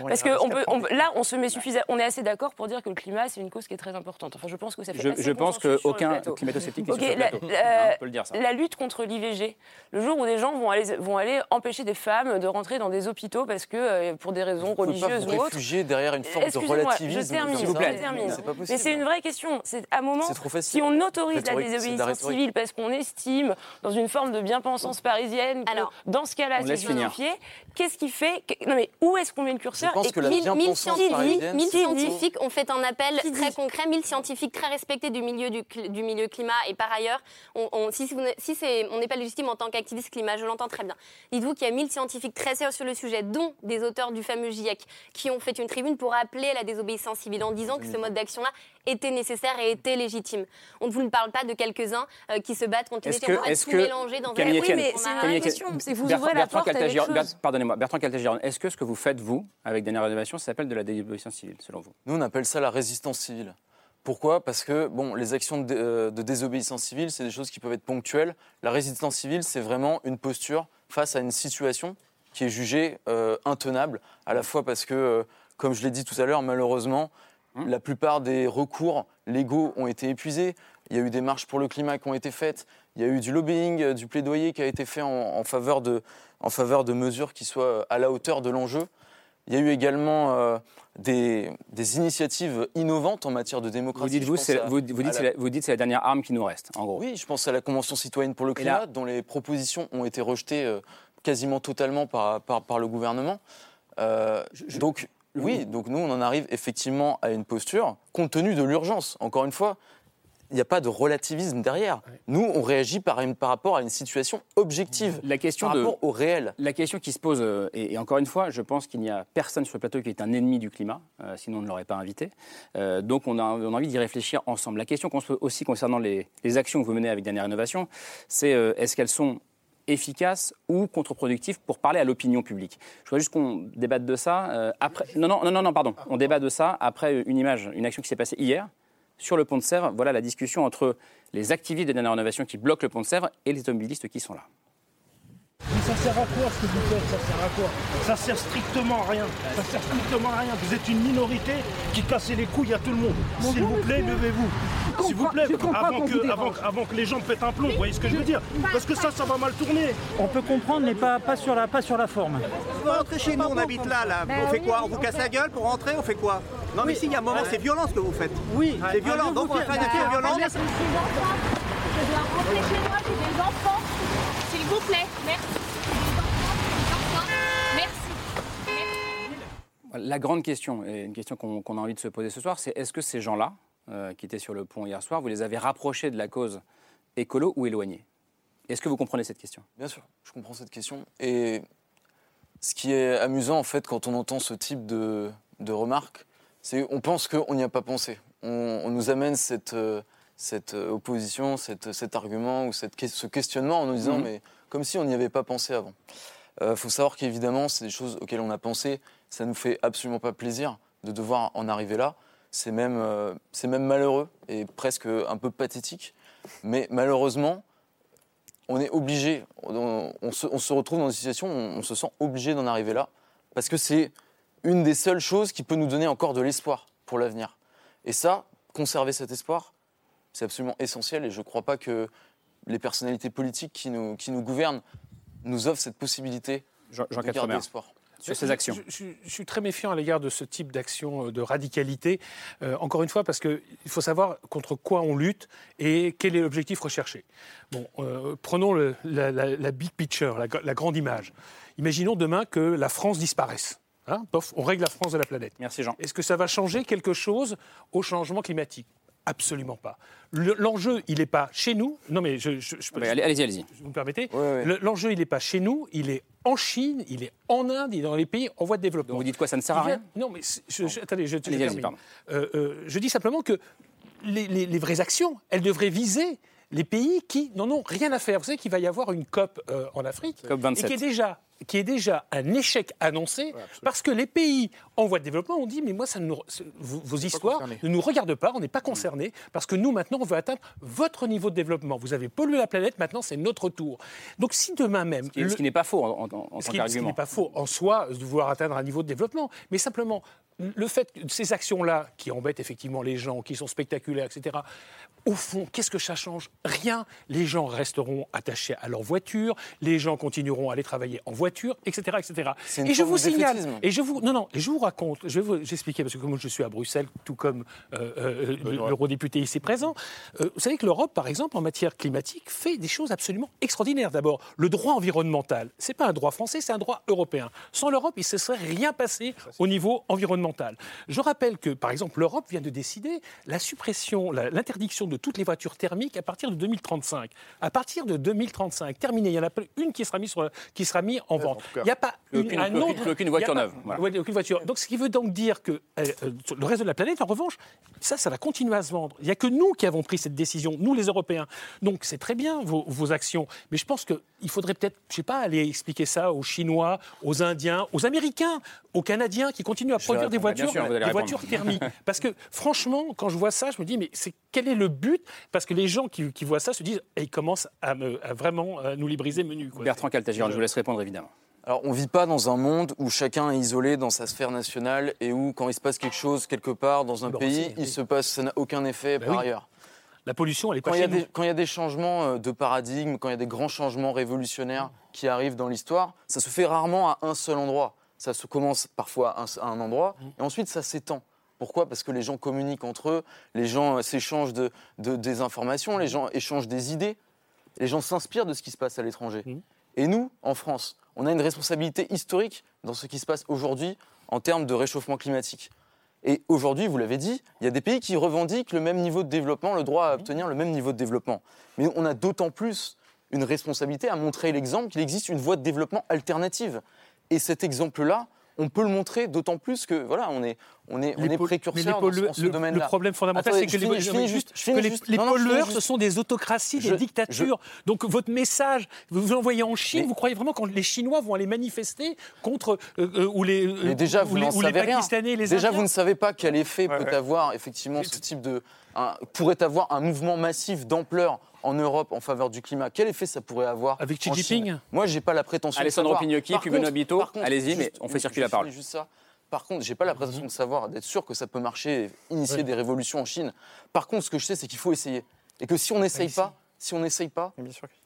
L: Parce que on peut,
J: handicap.
L: on peut- là, on se met suffisant, on est assez d'accord pour dire que le climat c'est une cause qui est très importante. Enfin, je pense que ça fait.
A: Je,
L: assez
A: pense qu'aucun climato-sceptique n'est
L: Ok,
A: sur ce
L: la, la-
A: Hein, on peut le dire, ça.
L: la lutte contre l'IVG, le jour où des gens vont aller, vont aller empêcher des femmes de rentrer dans des hôpitaux parce que euh, pour des raisons
K: Vous pouvez pas
L: religieuses
K: vous
L: ou autres.
K: réfugier derrière une forme de relativisme.
L: Je termine,
A: vous plaît.
L: je termine.
K: C'est pas possible.
L: Mais c'est une vraie question. C'est à un moment, si on autorise la désobéissance civile parce qu'on estime, dans une forme de bien-pensance parisienne, que dans ce cas-là, c'est justifié, qu'est-ce qui fait Non mais où est-ce qu'on met le curseur?
K: Je pense
L: et
K: que la
M: Mille, mille
K: bien-pensance
M: scientifiques, scientifiques ont fait un appel
L: Qui
M: très
L: dit
M: concret, 1000 scientifiques très respectés du milieu du, milieu climat et par ailleurs, on, on- si, vous ne- si c'est- on n'est pas légitime en tant qu'activiste climat, je l'entends très bien. Dites-vous qu'il y a 1000 scientifiques très sérieux sur le sujet, dont des auteurs du fameux GIEC, qui ont fait une tribune pour appeler à la désobéissance civile en disant que ce mode d'action-là était nécessaire et était légitime. On ne vous ne parle pas de quelques-uns euh, qui se battent contre les
A: que,
M: on va tout
A: que
M: mélanger dans
A: Camille
M: un
A: Etienne,
L: mais c'est une question, c'est vous
A: Bertrand-
L: ouvrez la porte
A: Bertrand Caltagirone, est-ce que ce que vous faites vous avec Dernière Rénovation, ça s'appelle de la désobéissance civile, selon vous
K: Nous, on appelle ça la résistance civile. Pourquoi? Parce que bon, les actions de, euh, de désobéissance civile, c'est des choses qui peuvent être ponctuelles. La résistance civile, c'est vraiment une posture face à une situation qui est jugé euh, intenable, à la fois parce que, euh, comme je l'ai dit tout à l'heure, malheureusement,
A: Hum.
K: la plupart des recours légaux ont été épuisés. Il y a eu des marches pour le climat qui ont été faites. Il y a eu du lobbying, du plaidoyer qui a été fait en, en faveur, de, en faveur de mesures qui soient à la hauteur de l'enjeu. Il y a eu également euh, des, des initiatives innovantes en matière de
A: Vous
K: démocratie.
A: dites,
K: Je
A: vous, c'est,
K: à-
A: vous, vous dites,
K: la-
A: vous dites c'est la dernière arme qui nous reste, en gros.
K: oui, je pense à la Convention citoyenne pour le climat,
A: là-
K: dont les propositions ont été rejetées euh, quasiment totalement par, par, par le gouvernement. Euh, donc, oui, donc nous, on en arrive effectivement à une posture, compte tenu de l'urgence. Encore une fois, il n'y a pas de relativisme derrière. Nous, on réagit par, une- par rapport à une situation objective,
A: La question
K: par
A: de-
K: rapport au réel.
A: La question qui se pose, euh, et, et encore une fois, je pense qu'il n'y a personne sur le plateau qui est un ennemi du climat, euh, sinon on ne l'aurait pas invité. Euh, donc on a, on a envie d'y réfléchir ensemble. La question qu'on se pose aussi concernant les, les actions que vous menez avec Dernière Rénovation, c'est est-ce qu'elles sont efficaces ou contre-productives pour parler à l'opinion publique? Je voudrais juste qu'on débatte de ça euh, après. Non, non, non, non, non, pardon. On débat de ça après une image, une action qui s'est passée hier sur le pont de Sèvres. Voilà la discussion entre les activistes de Dernière Rénovation qui bloquent le pont de Sèvres et les automobilistes qui sont là.
Q: Mais ça sert à quoi ce que vous faites Ça sert à quoi Ça sert strictement à rien. Ça sert strictement à rien. Vous êtes une minorité qui cassez les couilles à tout le monde. S'il vous plaît, levez-vous. S'il vous plaît, avant que, avant, avant que les gens pètent un plomb, vous voyez ce que je veux dire Parce que ça, ça va mal tourner.
R: On peut comprendre, mais pas, pas, sur, la, pas sur la forme.
S: Vous rentrez chez nous, on habite là, là. on fait quoi On vous casse la gueule pour rentrer On fait quoi Non, mais si, il y a un moment, c'est violent ce que vous faites.
R: Oui,
S: c'est violent. Donc on va faire des actions violentes.
G: Je dois rentrer chez moi, j'ai des enfants. S'il vous plaît, merci. Merci.
A: La grande question, et une question qu'on a envie de se poser ce soir, c'est est-ce que ces gens-là, euh, qui étaient sur le pont hier soir, vous les avez rapprochés de la cause écolo ou éloignés? Est-ce que vous comprenez cette question?
K: Bien sûr, je comprends cette question. Et ce qui est amusant, en fait, quand on entend ce type de, de remarques, c'est qu'on pense qu'on n'y a pas pensé. On, on nous amène cette, euh, cette euh, opposition, cette, cet argument ou cette, ce questionnement en nous disant,
A: Mhm.
K: mais comme si on n'y avait pas pensé avant. Il faut savoir qu'évidemment, c'est des choses auxquelles on a pensé. Ça nous fait absolument pas plaisir de devoir en arriver là. C'est même, euh, c'est même malheureux et presque un peu pathétique. Mais malheureusement, on est obligé, on, on se, on se retrouve dans une situation où on, on se sent obligé d'en arriver là, parce que c'est une des seules choses qui peut nous donner encore de l'espoir pour l'avenir. Et ça, conserver cet espoir, c'est absolument essentiel, et je ne crois pas que les personnalités politiques qui nous, qui nous gouvernent nous offrent cette possibilité
A: Jean, Jean
K: de garder espoir.
A: sur ces actions.
N: Je, je- je suis très méfiant à l'égard de ce type d'action euh, de radicalité. Euh, encore une fois, parce qu'il faut savoir contre quoi on lutte et quel est l'objectif recherché. Bon, euh, prenons le- la, la- la big picture, la, la grande image. Imaginons demain que la France disparaisse. Hein, pof, on règle la France de la planète.
A: Merci Jean.
N: Est-ce que ça va changer quelque chose au changement climatique? Absolument pas. Le- L'enjeu, il n'est pas chez nous. Non, mais je, je- je
A: allez- allez-y, allez-y.
N: Vous me permettez. Le- L'enjeu, il n'est pas chez nous, il est en Chine, il est en Inde, il est dans les pays en voie de développement.
A: Donc vous dites quoi, ça ne sert à rien
N: Non, mais je, je- attendez, je, je termine.
A: pardon.
N: Euh, euh, je dis simplement que les, les- les vraies actions, elles devraient viser les pays qui n'en ont rien à faire. Vous savez qu'il va y avoir une COP euh, en Afrique
A: COP 27.
N: et qui est déjà qui est déjà un échec annoncé parce que les pays en voie de développement ont dit mais moi ça nous- vos, vos histoires ne nous regardent pas, on n'est pas concernés parce que nous maintenant on veut atteindre votre niveau de développement. Vous avez pollué la planète, maintenant c'est notre tour. Donc si demain même
A: Ce qui,
N: le-
A: ce qui n'est pas faux en, en- en tant
N: ce qui, ce qui n'est pas faux en soi de vouloir atteindre un niveau de développement, mais simplement le fait que ces actions-là, qui embêtent effectivement les gens, qui sont spectaculaires, etc., au fond, qu'est-ce que ça change? Rien. Les gens resteront attachés à leur voiture, les gens continueront à aller travailler en voiture, etc., etc. Et je vous signale, et je vous, non, non, et je vous raconte, je vais vous expliquer parce que comme je suis à Bruxelles, tout comme euh, euh, l'eurodéputé ici présent, euh, vous savez que l'Europe, par exemple, en matière climatique, fait des choses absolument extraordinaires. D'abord, le droit environnemental, c'est pas un droit français, c'est un droit européen. Sans l'Europe, il ne se serait rien passé au niveau environnemental. Je rappelle que, par exemple, l'Europe vient de décider la suppression, l'interdiction de toutes les voitures thermiques à partir de 2035. À partir de 2035, terminé. Il y en a pas une qui sera mise sur- qui sera mis en vente. Il n'y a pas une,
A: aucune-
N: un autre-
A: aucune voiture
N: pas-
A: neuve, voilà.
N: Ouais, aucune voiture. Donc, ce qui veut donc dire que euh, euh, le reste de la planète, en revanche, ça, ça va continuer à se vendre. Il n'y a que nous qui avons pris cette décision, nous les Européens. Donc, c'est très bien vos, vos actions, mais je pense qu'il faudrait peut-être, je sais pas, aller expliquer ça aux Chinois, aux Indiens, aux Américains, aux Canadiens qui continuent à
A: Je
N: produire des
A: répondre. Bien
N: voitures,
A: sûr,
N: des voitures thermiques. Parce que, franchement, quand je vois ça, je me dis, mais c'est quel est le but? Parce que les gens qui, qui voient ça se disent, et ils commencent à, me- à vraiment euh, nous libriser menu. Quoi.
A: Bertrand Caltagirone, je vous laisse répondre évidemment.
K: alors, on ne vit pas dans un monde où chacun est isolé dans sa sphère nationale et où, quand il se passe quelque chose quelque part dans un pays, il se passe, ça n'a aucun effet
N: Bah
K: par
N: oui.
K: ailleurs.
N: La pollution, elle est pas
K: Quand il, y a
N: chez nous.
K: des, quand il y a des changements euh, de paradigme, quand il y a des grands changements révolutionnaires qui arrivent dans l'histoire, ça se fait rarement à un seul endroit. Ça se commence parfois à un, endroit et ensuite ça s'étend. Pourquoi? Parce que les gens communiquent entre eux, les gens euh, s'échangent de, de- des informations, les gens échangent des idées, les gens s'inspirent de ce qui se passe à l'étranger. Et nous, en France, on a une responsabilité historique dans ce qui se passe aujourd'hui en termes de réchauffement climatique. Et aujourd'hui, vous l'avez dit, il y a des pays qui revendiquent le même niveau de développement, le droit à obtenir le même niveau de développement. Mais on a d'autant plus une responsabilité à montrer l'exemple qu'il existe une voie de développement alternative. Et cet exemple-là, on peut le montrer d'autant plus que voilà, on est, on est, on est précurseur dans, ce- dans ce
N: le-
K: domaine-là.
N: Le problème fondamental, c'est que les,
K: juste,
N: les- pollueurs, ce sont des autocraties, des
K: Je-
N: dictatures. Donc votre message, vous vous l'envoyez en Chine, vous croyez vraiment que les Chinois vont aller manifester contre euh, euh, ou les, euh,
K: Mais déjà,
N: ou
K: vous
N: les, ou les
K: savez rien. Déjà, vous ne savez pas quel effet
N: Ouais,
K: peut
N: ouais.
K: avoir effectivement ce type de un- pourrait avoir un mouvement massif d'ampleur en Europe en faveur du climat. Quel effet ça pourrait avoir
A: Avec Xi Jinping?
K: Moi, j'ai pas la prétention.
A: Alessandro
K: de savoir.
A: Pignocchi,
K: par contre,
A: Allez-y, mais on fait circuler la parole.
K: Juste ça. Par contre, j'ai pas la prétention de savoir, d'être sûr que ça peut marcher, et initier
N: Ouais.
K: des révolutions en Chine. Par contre, ce que je sais, c'est qu'il faut essayer, et que si on n'essaye pas, si on n'essaye pas,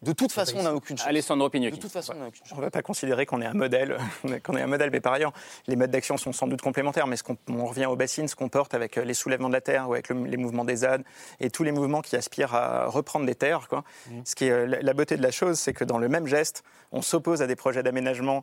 K: de toute façon, on n'a aucune chance.
A: Alessandro Pignocchi.
K: De toute façon, on n'a aucune chance.
J: On ne va pas considérer qu'on est un modèle, qu'on est un modèle, mais par ailleurs, les modes d'action sont sans doute complémentaires. Mais ce qu'on on revient aux bassines, ce qu'on porte avec euh, les soulèvements de la terre ou avec le- les mouvements des ânes et tous les mouvements qui aspirent à reprendre des terres. Quoi. Ce qui est euh, la, la beauté de la chose, c'est que dans le même geste, on s'oppose à des projets d'aménagement euh,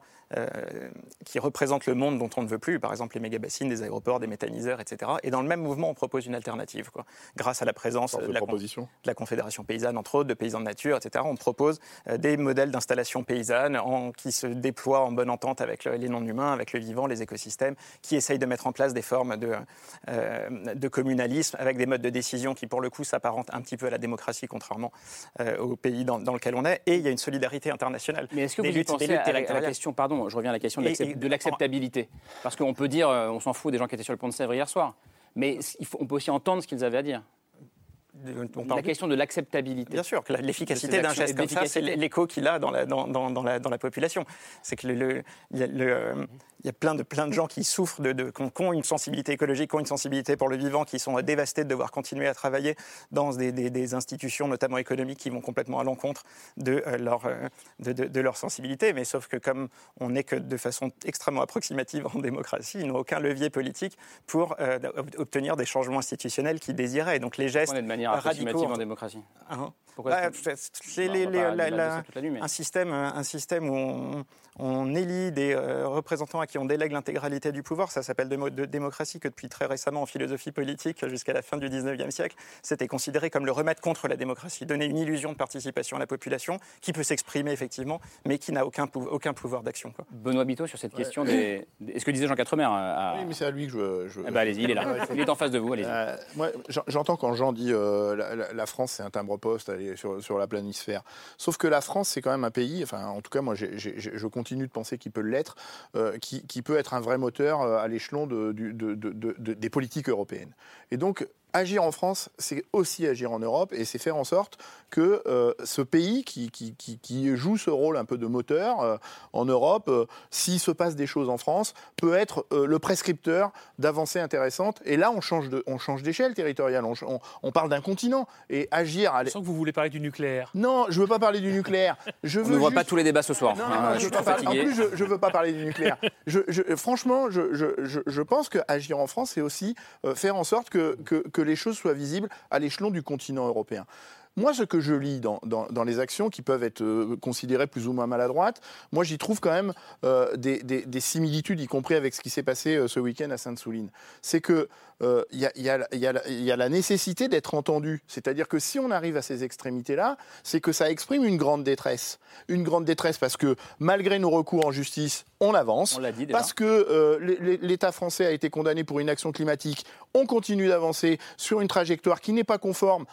J: qui représentent le monde dont on ne veut plus, par exemple les méga-bassines, des aéroports, des méthaniseurs, etc. Et dans le même mouvement, on propose une alternative, quoi. grâce à la présence euh,
I: de
J: la, con-
I: proposition.
J: de la Confédération paysanne, entre autres, de paysans de nature, etc. On propose euh, des modèles d'installation paysanne en- qui se déploient en bonne entente avec le- les non-humains, avec le vivant, les écosystèmes, qui essayent de mettre en place des formes de, euh, de communalisme avec des modes de décision qui, pour le coup, s'apparentent un petit peu à la démocratie, contrairement euh, au pays dans, dans lequel on est. Et il y a une solidarité internationale.
A: Mais est-ce que vous y
J: luttes- des
A: pensez
J: luttes
A: à la, à la question, pardon, je reviens à la question de l'acceptabilité Parce qu'on peut dire, euh, on s'en fout des gens qui étaient sur le pont de Sèvres hier soir, mais il faut- on peut aussi entendre ce qu'ils avaient à dire.
J: on
A: la
J: parle
A: question de l'acceptabilité.
J: Bien sûr, que l'efficacité d'un geste comme ça, c'est l'écho qu'il a dans la, dans, dans- dans la, dans la population. C'est que le, le- y a plein, de, plein de gens qui souffrent, de, de- qui ont- qui ont une sensibilité écologique, qui ont une sensibilité pour le vivant, qui sont dévastés de devoir continuer à travailler dans des, des- des institutions, notamment économiques, qui vont complètement à l'encontre de, euh, leur, euh, de, leur sensibilité. Mais sauf que comme on n'est que de façon extrêmement approximative en démocratie, ils n'ont aucun levier politique pour euh, ob- obtenir des changements institutionnels qu'ils désiraient. Et donc les gestes
A: On est de manière
J: radicaux
A: approximative en démocratie.
J: Hein?
A: Pourquoi
J: c'est un, système, un système où on, on élit des euh, représentants à qui on délègue l'intégralité du pouvoir. Ça s'appelle de, de démocratie que depuis très récemment en philosophie politique jusqu'à la fin du 19e siècle, c'était considéré comme le remède contre la démocratie, donner une illusion de participation à la population qui peut s'exprimer effectivement, mais qui n'a aucun, pou- aucun pouvoir d'action. quoi.
A: Benoît Biteau, sur cette question des. des- Est-ce que disait Jean Quatremer à- à-
I: Oui, mais c'est à lui que je. je-
A: Eh ben, allez-y, il est là. Il est en face de vous, allez-y.
I: Euh, moi, j'en- j'entends quand Jean dit euh, la, la- la France, c'est un timbre-poste elle est sur, la planisphère. Sauf que la France, c'est quand même un pays, enfin, en tout cas, moi, je continue de penser qu'il peut l'être, euh, qui, peut être un vrai moteur euh, à l'échelon des politiques européennes. Et donc, agir en France, c'est aussi agir en Europe, et c'est faire en sorte que euh, ce pays qui, qui- qui- qui joue ce rôle un peu de moteur euh, en Europe, euh, s'il se passe des choses en France, peut être euh, le prescripteur d'avancées intéressantes. Et là, on change de- on change d'échelle territoriale, on, on- on parle d'un continent, et agir... À...
N: Je sens que vous voulez parler du nucléaire.
I: Non, je veux pas parler du nucléaire. Je
A: On ne voit
I: juste-
A: pas tous les débats ce soir.
I: non, non,
A: je
I: je
A: suis
I: veux pas
A: trop
I: parler-
A: fatigué.
I: En plus, je ne veux pas parler du nucléaire. Je, je- franchement, je, je- je- je pense qu'agir en France, c'est aussi euh, faire en sorte que, que- que les choses soient visibles à l'échelon du continent européen. Moi, ce que je lis dans, dans- dans les actions qui peuvent être euh, considérées plus ou moins maladroites, moi, j'y trouve quand même euh, des, des- des similitudes, y compris avec ce qui s'est passé euh, ce week-end à Sainte-Souline. C'est que il y, y a- y la- il y a la nécessité d'être entendu. C'est-à-dire que si on arrive à ces extrémités-là, c'est que ça exprime une grande détresse. Une grande détresse parce que malgré nos recours en justice, on avance.
A: On l'a dit déjà.
I: Parce que l'É- l'É- l'État français a été condamné pour inaction climatique, on continue d'avancer sur une trajectoire qui n'est pas conforme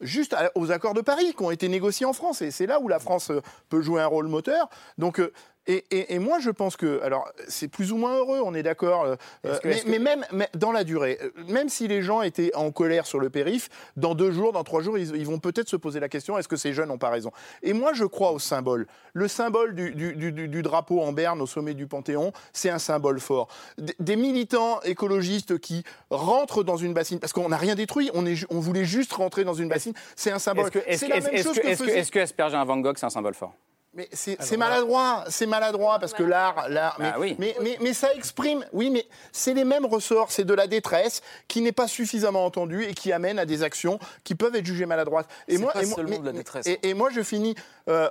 I: juste aux accords de Paris qui ont été négociés en France. Et c'est là où la France euh, peut jouer un rôle moteur. Donc, euh, Et, moi, je pense que, alors, c'est plus ou moins heureux, on est d'accord, euh, mais, même dans la durée, euh, même si les gens étaient en colère sur le périph, dans deux jours, dans trois jours, ils, vont peut-être se poser la question est-ce que ces jeunes n'ont pas raison? Et moi, je crois au symbole. Le symbole du, drapeau en berne au sommet du Panthéon, c'est un symbole fort. des militants écologistes qui rentrent dans une bassine, parce qu'on n'a rien détruit, on, est, on voulait juste rentrer dans une bassine, c'est un symbole.
A: Est-ce que, est-ce que, Asperger un Van Gogh, c'est un symbole fort?
I: Mais c'est maladroit, c'est maladroit parce que l'art, l'art,
A: bah
I: mais, mais, mais, ça exprime, oui, mais c'est les mêmes ressorts, c'est de la détresse qui n'est pas suffisamment entendue et qui amène à des actions qui peuvent être jugées maladroites.
K: Et moi, et moi, de la détresse.
I: Et, moi, je finis. Euh,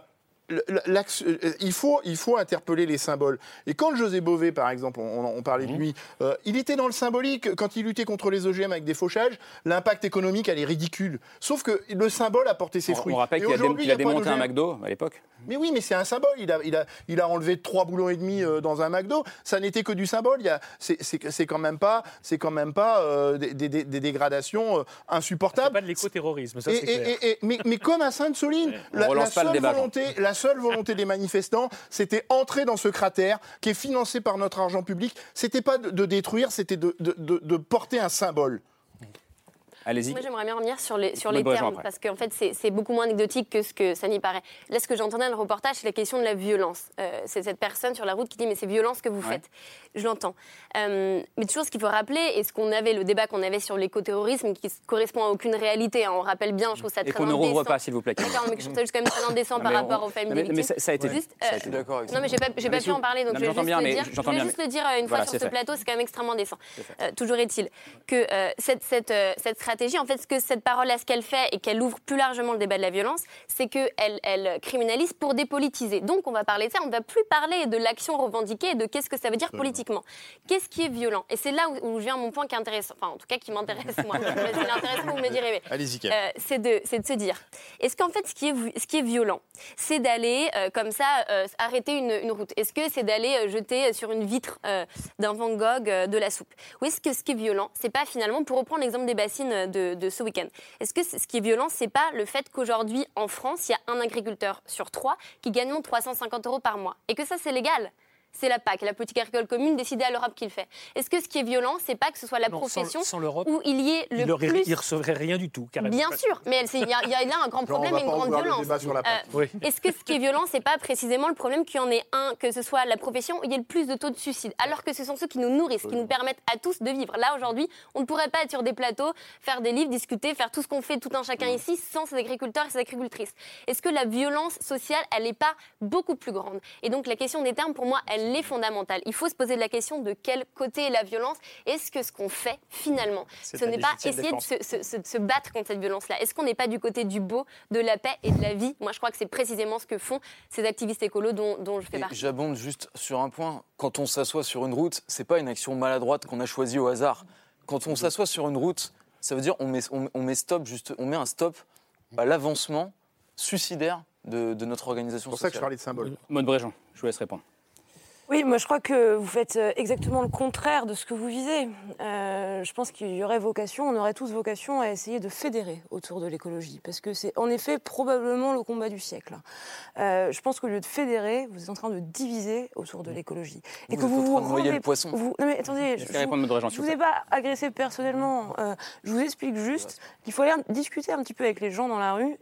I: il, faut, il faut interpeller les symboles. Et quand José Bové, par exemple, on, parlait de lui, euh, il était dans le symbolique. Quand il luttait contre les OGM avec des fauchages, l'impact économique, elle est ridicule. Sauf que le symbole a porté ses fruits.
A: On rappelle qu'il a, a démonté un McDo à l'époque.
I: Mais oui, mais c'est un symbole. Il a, il, a, il a enlevé trois boulons et demi euh, dans un McDo. Ça n'était que du symbole. C'est quand même pas, c'est quand même pas des, des, des, dégradations insupportables.
N: pas de l'éco-terrorisme, ça c'est
I: clair. mais, mais, comme à Sainte-Soline, la, la, seule volonté, la seule volonté des manifestants, c'était entrer dans ce cratère qui est financé par notre argent public. C'était pas de, détruire, c'était de porter un symbole.
A: Allez-y.
M: Moi, j'aimerais bien revenir sur les, sur les termes, parce qu'en fait, c'est beaucoup moins anecdotique que ce que ça n'y paraît. Là, ce que j'entendais dans le reportage, c'est la question de la violence. Euh, c'est cette personne sur la route qui dit Mais c'est violence que vous faites. Je l'entends. Euh, mais toujours, ce qu'il faut rappeler, et ce qu'on avait, le débat qu'on avait sur l'écoterrorisme, qui correspond à aucune réalité, hein, on rappelle bien, je trouve ça très
A: Et qu'on ne rouvre pas, s'il vous plaît.
M: D'accord, mais je trouve ça juste quand même très indécent par rapport aux familles
A: mais, ça, a été
M: juste, euh, d'accord Non, mais j'ai pas, pas pu en parler, donc je vais juste le dire. Je vais juste le dire une fois sur ce plateau, c'est quand même extrêmement décent. Toujours est-il que cette stratégie, en fait, ce que cette parole à ce qu'elle fait et qu'elle ouvre plus largement le débat de la violence, c'est qu'elle elle criminalise pour dépolitiser. Donc on va parler de ça, on ne va plus parler de l'action revendiquée et de qu'est-ce que ça veut dire politiquement. Qu'est-ce qui est violent? Et c'est là où, vient mon point qui intéresse, enfin en tout cas qui m'intéresse moi, intéressant, vous me direz.
I: Allez-y,
M: euh, C'est de, de, se dire, est-ce qu'en fait ce qui est, ce qui est violent, c'est d'aller euh, comme ça euh, arrêter une, une route? Est-ce que c'est d'aller jeter sur une vitre d'un Van Gogh de la soupe? Ou est-ce que ce qui est violent, c'est pas finalement, pour reprendre l'exemple des bassines de, de ce week-end, est-ce que ce qui est violent, c'est pas le fait qu'aujourd'hui, en France, il y a un agriculteur sur trois qui gagne 350 euros par mois et que ça, c'est légal? C'est la PAC, la politique agricole commune décidée à l'Europe qui le fait. Est-ce que ce qui est violent, c'est pas que ce soit la profession où il y ait le
N: il
M: plus...
N: Il recevrait rien du tout, carrément.
M: Bien sûr, mais il y, a là un grand problème et une grande violence.
I: Euh,
M: est-ce que ce qui est violent, c'est pas précisément le problème qu'il y en ait un, que ce soit la profession où il y ait le plus de taux de suicide, alors que ce sont ceux qui nous nourrissent, qui nous permettent à tous de vivre. Là, aujourd'hui, on ne pourrait pas être sur des plateaux, faire des livres, discuter, faire tout ce qu'on fait tout un chacun ici sans ces agriculteurs et ces agricultrices. Est-ce que la violence sociale, elle n'est pas beaucoup plus grande? Et donc la question des termes, pour moi, elle est fondamentale il faut se poser la question de quel côté est la violence. Est-ce que ce qu'on fait finalement, ce n'est pas essayer de se, battre contre cette violence-là? Est-ce qu'on n'est pas du côté du beau, de la paix et de la vie? Moi, je crois que c'est précisément ce que font ces activistes écolos dont, je fais partie.
K: J'abonde juste sur un point. Quand on s'assoit sur une route, c'est pas une action maladroite qu'on a choisie au hasard. Quand on s'assoit sur une route, ça veut dire on met, on, met stop, juste, on met un stop à l'avancement suicidaire de, notre organisation.
I: C'est pour ça que je parlais de symbole.
A: Maud Bréjean, je vous laisse répondre.
L: Oui, moi je crois que vous faites euh, exactement le contraire de ce que vous visez. Euh, je pense qu'il y aurait vocation, on aurait tous vocation à essayer de fédérer autour de l'écologie, parce que c'est en effet probablement le combat du siècle. Euh, je pense qu'au lieu de fédérer, vous êtes en train de diviser autour de l'écologie.
K: Et que vous vous rendez... le poisson.
L: Vous... Non mais attendez, je, je vous ai pas agressé personnellement. je vous explique juste qu'il faut aller discuter un petit peu avec les gens dans la rue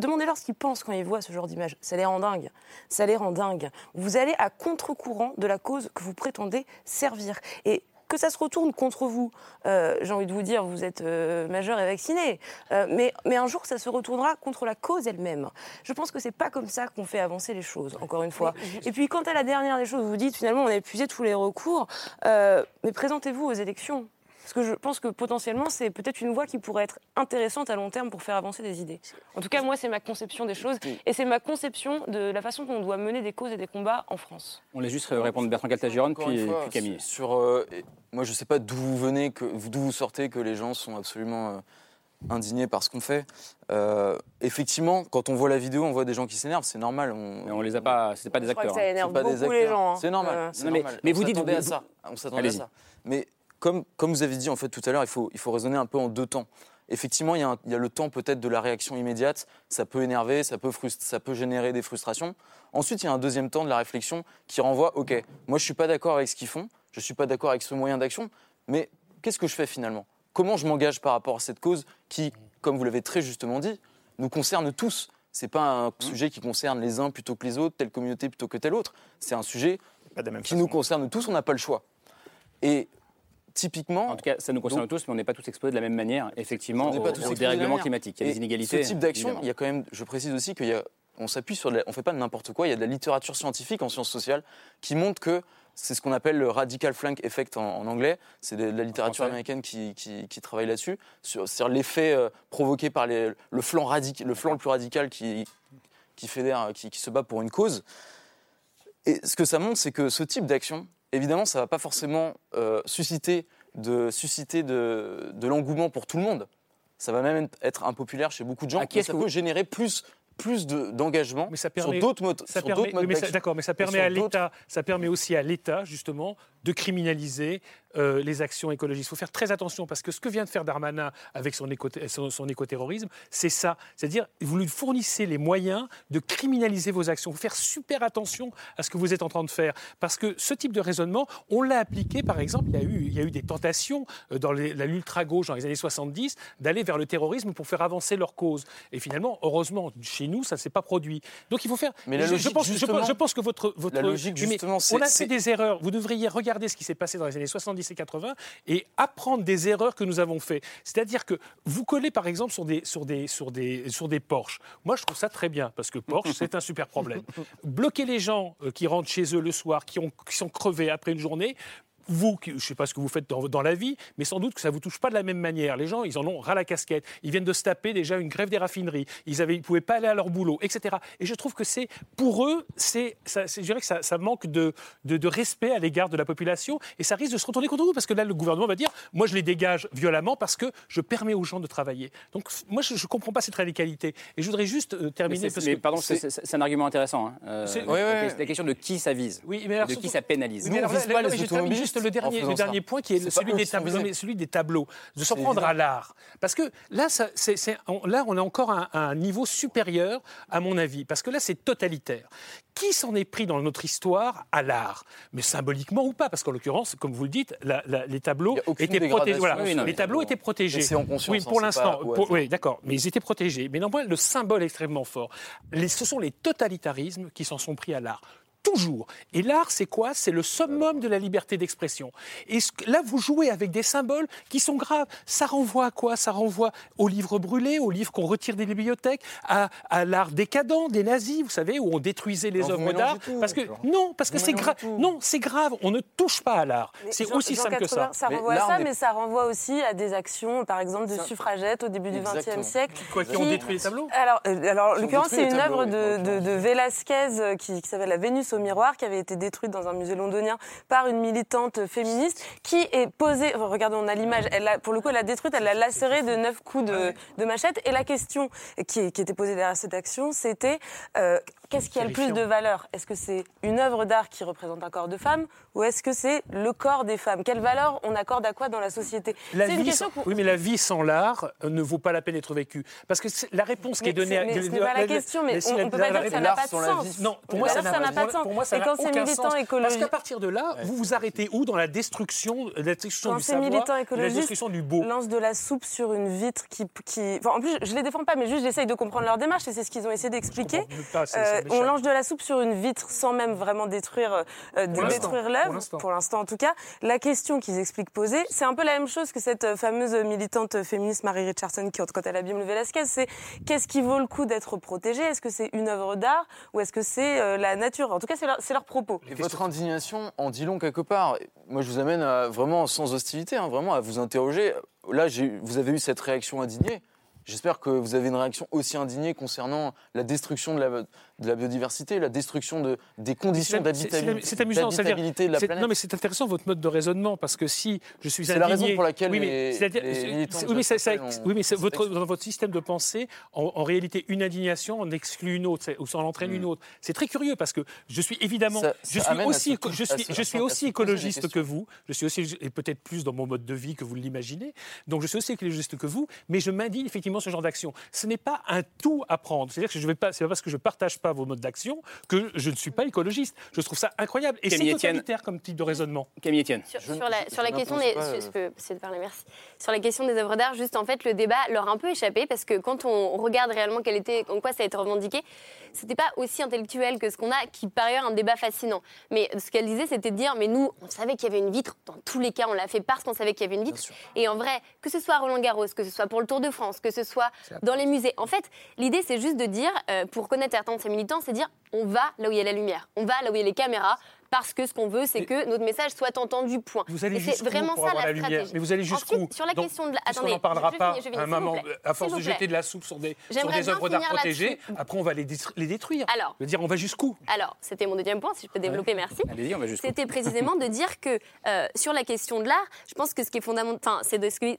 L: Demandez-leur ce qu'ils pensent quand ils voient ce genre d'image. Ça les rend dingues. Ça les rend dingues. Vous allez à contre-courant de la cause que vous prétendez servir. Et que ça se retourne contre vous, euh, j'ai envie de vous dire, vous êtes euh, majeur et vacciné, euh, mais, mais un jour, ça se retournera contre la cause elle-même. Je pense que c'est pas comme ça qu'on fait avancer les choses, encore une fois. Et puis, quant à la dernière des choses, vous dites finalement, on a épuisé tous les recours, mais présentez-vous aux élections. Parce que je pense que potentiellement, c'est peut-être une voie qui pourrait être intéressante à long terme pour faire avancer des idées. En tout cas, moi, c'est ma conception des choses et c'est ma conception de la façon dont on doit mener des causes et des combats en France.
A: On laisse juste répondre Bertrand Caltagirone, puis, puis, Camille.
K: Sur, euh, moi, je ne sais pas d'où vous venez, d'où vous sortez, que les gens sont absolument. Euh, indignés par ce qu'on fait. Euh, effectivement, quand on voit la vidéo, on voit des gens qui s'énervent, c'est normal. On,
A: mais on les a pas, c'est pas des acteurs.
L: hein. beaucoup les gens. Hein.
K: C'est normal. Mais,
A: mais, vous dites,
K: à ça. On s'attendait à ça. Mais comme, comme vous avez dit en fait tout à l'heure, il faut, il faut raisonner un peu en deux temps. Effectivement, il y, a il y a le temps peut-être de la réaction immédiate. Ça peut énerver, ça peut, ça peut générer des frustrations. Ensuite, il y a un deuxième temps de la réflexion qui renvoie OK, moi je suis pas d'accord avec ce qu'ils font, je suis pas d'accord avec ce moyen d'action, mais qu'est-ce que je fais finalement? Comment je m'engage par rapport à cette cause qui, comme vous l'avez très justement dit, nous concerne tous? C'est pas un sujet qui concerne les uns plutôt que les autres, telle communauté plutôt que telle autre. C'est un sujet qui nous concerne tous, on n'a pas le choix. Et typiquement.
A: En tout cas, ça nous concerne tous, mais on n'est pas tous exposés de la même manière, effectivement, au,
K: pas tous
A: au dérèglement climatique. Il y a des inégalités.
K: Ce type d'action, il y a quand même, je précise aussi qu'il y a, on s'appuie sur, la- on fait pas n'importe quoi. Il y a de la littérature scientifique en sciences sociales qui montre que c'est ce qu'on appelle le radical flank effect en, en anglais. C'est de, de la littérature américaine qui, qui- qui travaille là-dessus, sur, sur l'effet euh, provoqué par les- le flanc radical, le flanc le plus radical qui, qui fédère, qui, qui se bat pour une cause. Et ce que ça montre, c'est que ce type d'action, évidemment, ça va pas forcément euh, susciter, de, susciter de, de l'engouement pour tout le monde. Ça va même être impopulaire chez beaucoup de gens.
A: À qui
K: mais ça peut générer plus, plus de- d'engagement sur d'autres modes.
N: ça permet-. D'accord, mais ça
K: Et
N: permet à l'État, ça permet aussi à l'État justement de criminaliser euh, les actions écologistes. Il faut faire très attention parce que ce que vient de faire Darmanin avec son, éco son, son écoterrorisme, c'est ça. C'est-à-dire, vous lui fournissez les moyens de criminaliser vos actions. Il faut faire super attention à ce que vous êtes en train de faire. Parce que ce type de raisonnement, on l'a appliqué, par exemple, il y a eu, il y a eu des tentations euh, dans l'ultra-gauche dans les années 70 d'aller vers le terrorisme pour faire avancer leur cause. Et finalement, heureusement, chez nous, ça ne s'est pas produit. Donc il faut faire.
K: Mais la
N: je, je
K: logique,
N: pense, je pense- je pense que votre. votre
K: La logique,
N: mais
K: justement, c'est-
N: On a fait des erreurs. Vous devriez regarder ce qui s'est passé dans les années 70 et 80 et apprendre des erreurs que nous avons fait. C'est-à-dire que vous collez, par exemple, sur des, sur des, sur des, sur des Porsche. Moi, je trouve ça très bien parce que Porsche, c'est un super problème. Bloquer les gens euh, qui rentrent chez eux le soir, qui, ont, qui sont crevés après une journée. Vous, qui- je ne sais pas ce que vous faites dans, dans la vie, mais sans doute que ça ne vous touche pas de la même manière. Les gens, ils en ont ras la casquette. Ils viennent de se taper déjà une grève des raffineries. Ils ne ils pouvaient pas aller à leur boulot, etc. Et je trouve que c'est, pour eux, c'est, je dirais que ça, ça manque de, de, de respect à l'égard de la population et ça risque de se retourner contre vous parce que là, le gouvernement va dire moi, je les dégage violemment parce que je permets aux gens de travailler. Donc, moi, je ne comprends pas cette radicalité. Et je voudrais juste euh,
A: Mais
N: terminer.
A: c'est-
N: parce
A: mais
N: que
A: pardon, c'est un argument intéressant. hein. Euh,
N: C'est-
A: la,
N: Ouais, ouais,
A: la question de qui ça vise,
N: Oui, mais alors,
A: de qui
N: surtout-
A: ça pénalise.
N: Mais alors, là, là, juste le dernier, le dernier point qui est celui des, tableaux,
K: visés.
N: mais celui des tableaux, de s'en prendre à l'art. Parce que là, ça, on, là, on est encore un- niveau supérieur, à mon avis, parce que là, c'est totalitaire. Qui s'en est pris dans notre histoire à l'art? Mais symboliquement ou pas, parce qu'en l'occurrence, comme vous le dites, la- la- les tableaux étaient protégés. Voilà,
K: les
N: les tableaux étaient protégés.
K: C'est en conscience,
N: Oui,
K: hein,
N: pour
K: c'est
N: l'instant. Oui, d'accord, mais ils étaient protégés. Mais néanmoins, le symbole est extrêmement fort. Les- ce sont les totalitarismes qui s'en sont pris à l'art. Toujours. Et l'art, c'est quoi? C'est le summum de la liberté d'expression. Et là, vous jouez avec des symboles qui sont graves. Ça renvoie à quoi? Ça renvoie aux livres brûlés, aux livres qu'on retire des bibliothèques, à, à l'art décadent des nazis, vous savez, où on détruisait les œuvres d'art. Parce que
K: genre.
N: non, parce que c'est grave. Non, c'est grave. On ne touche pas à l'art. C'est aussi
P: Jean
N: simple que ça.
P: 80, Ça renvoie à ça, mais ça renvoie aussi à des actions, par exemple, de suffragettes au début du XXe siècle.
N: Quoi, qui ont détruit les tableaux?
P: Alors, euh, alors en
N: Qui ont
P: l'occurrence, c'est une œuvre de, de, de Velázquez euh, qui, qui s'appelle La Vénus au miroir, qui avait été détruite dans un musée londonien par une militante féministe, qui est posée. regardez, on a l'image. Elle a, pour le coup, elle l'a détruite, elle l'a lacérée de neuf coups de, de machette. Et la question qui, qui était posée derrière cette action, c'était euh, qu'est-ce qui a le plus de valeur? Est-ce que c'est une œuvre d'art qui représente un corps de femme, ou est-ce que c'est le corps des femmes? Quelle valeur on accorde à quoi dans la société?
N: La
P: C'est une
N: vie
P: question
N: sans- oui, mais la vie sans l'art euh, ne vaut pas la peine d'être vécue. Parce que la réponse qui est
P: Mais
N: donnée
P: c'est-
N: à.
P: mais ce n'est pas la question, mais on- on peut pas dire que ça n'a pas de sens.
N: Non, pour moi, ça
P: n'a pas de sens.
N: Pour moi, ça
P: Et
N: n'a
P: quand c'est
N: aucun
P: militant
N: sens. Parce qu'à partir de là, vous vous arrêtez où? Dans la destruction, la destruction
P: Quand
N: du
P: ces
N: savoir, la
P: écologistes
N: destruction du beau
P: lancent de la soupe sur une vitre qui... en plus, je les défends pas, mais juste j'essaye de comprendre leur démarche et c'est ce qu'ils ont essayé d'expliquer. Euh, on lance de la soupe sur une vitre sans même vraiment détruire, euh, détruire
N: pour
P: l'œuvre, pour l'instant en tout cas. La question qu'ils expliquent poser, c'est un peu la même chose que cette euh, fameuse militante féministe Marie Richardson qui, quand elle abîme le Velasquez, c'est qu'est-ce qui vaut le coup d'être protégé Est-ce que c'est une œuvre d'art ou est-ce que c'est euh, la nature? En tout cas, c'est leur, propos.
K: Et votre indignation en dit long quelque part. Moi, je vous amène à, vraiment sans hostilité, hein, vraiment à vous interroger. Là, vous avez eu cette réaction indignée. J'espère que vous avez une réaction aussi indignée concernant la destruction de la, de la biodiversité, la destruction de, des conditions d'habitabilité de la planète.
N: Non, mais c'est intéressant votre mode de raisonnement parce que si je suis
K: C'est la raison pour laquelle
N: oui, mais,
K: les- les
N: oui, mais, ça- ça-
K: Chapelle ont-
N: oui, mais c'est
K: ont
N: votre, dans votre système de pensée, en, en réalité, une indignation en exclut une autre, ou ça en entraîne une autre. C'est très curieux parce que je suis évidemment,
K: Mm. Ça-
N: je suis aussi, je suis, je suis écologiste que vous. Je suis aussi, et peut-être plus dans mon mode de vie que vous l'imaginez. Donc je suis aussi écologiste que vous, mais je m'indigne effectivement ce genre d'action. Ce n'est pas un tout à prendre. C'est-à-dire que je vais pas, c'est pas parce que je partage pas vos modes d'action que je ne suis pas écologiste. Je trouve ça incroyable et c'est
A: Camille Etienne.
N: totalitaire comme type de raisonnement.
A: Camille Etienne.
M: Sur,
K: Je-
M: sur la, sur question des,
K: pas, euh.
M: je peux essayer de parler, merci. Sur la question des œuvres d'art, juste en fait, le débat leur a un peu échappé parce que quand on regarde réellement quel était, en quoi ça a été revendiqué, c'était pas aussi intellectuel que ce qu'on a, qui par ailleurs un débat fascinant. Mais ce qu'elle disait, c'était de dire, mais nous, on savait qu'il y avait une vitre. Dans tous les cas, on l'a fait parce qu'on savait qu'il y avait une vitre. Et en vrai, que ce soit à Roland Garros, que ce soit pour le Tour de France, que ce soit dans les musées. En fait, l'idée, c'est juste de dire, euh, pour connaître certains de ces militants, c'est dire, on va là où il y a la lumière, on va là où il y a les caméras. Parce que ce qu'on veut, c'est que notre message soit entendu. Point.
N: Vous allez
M: c'est vraiment
N: pour
M: ça
N: avoir
M: la
N: la lumière
M: stratégie.
N: Mais vous allez jusqu'où
M: Ensuite, sur la
N: Donc,
M: question de la... Attendez,
N: n'en parlera
M: je
N: pas
M: je
N: à un moment, à force de jeter de la soupe sur des, sur des œuvres d'art protégées. Après, on va les, les détruire.
M: Alors.
N: Je veux dire, on va jusqu'où
M: Alors, c'était mon deuxième point, si je peux développer, merci.
A: Allez-y, on va jusqu'où
M: C'était précisément de dire que euh, sur la question de l'art, je pense que ce qui est fondamental, enfin, c'est Dostoevsky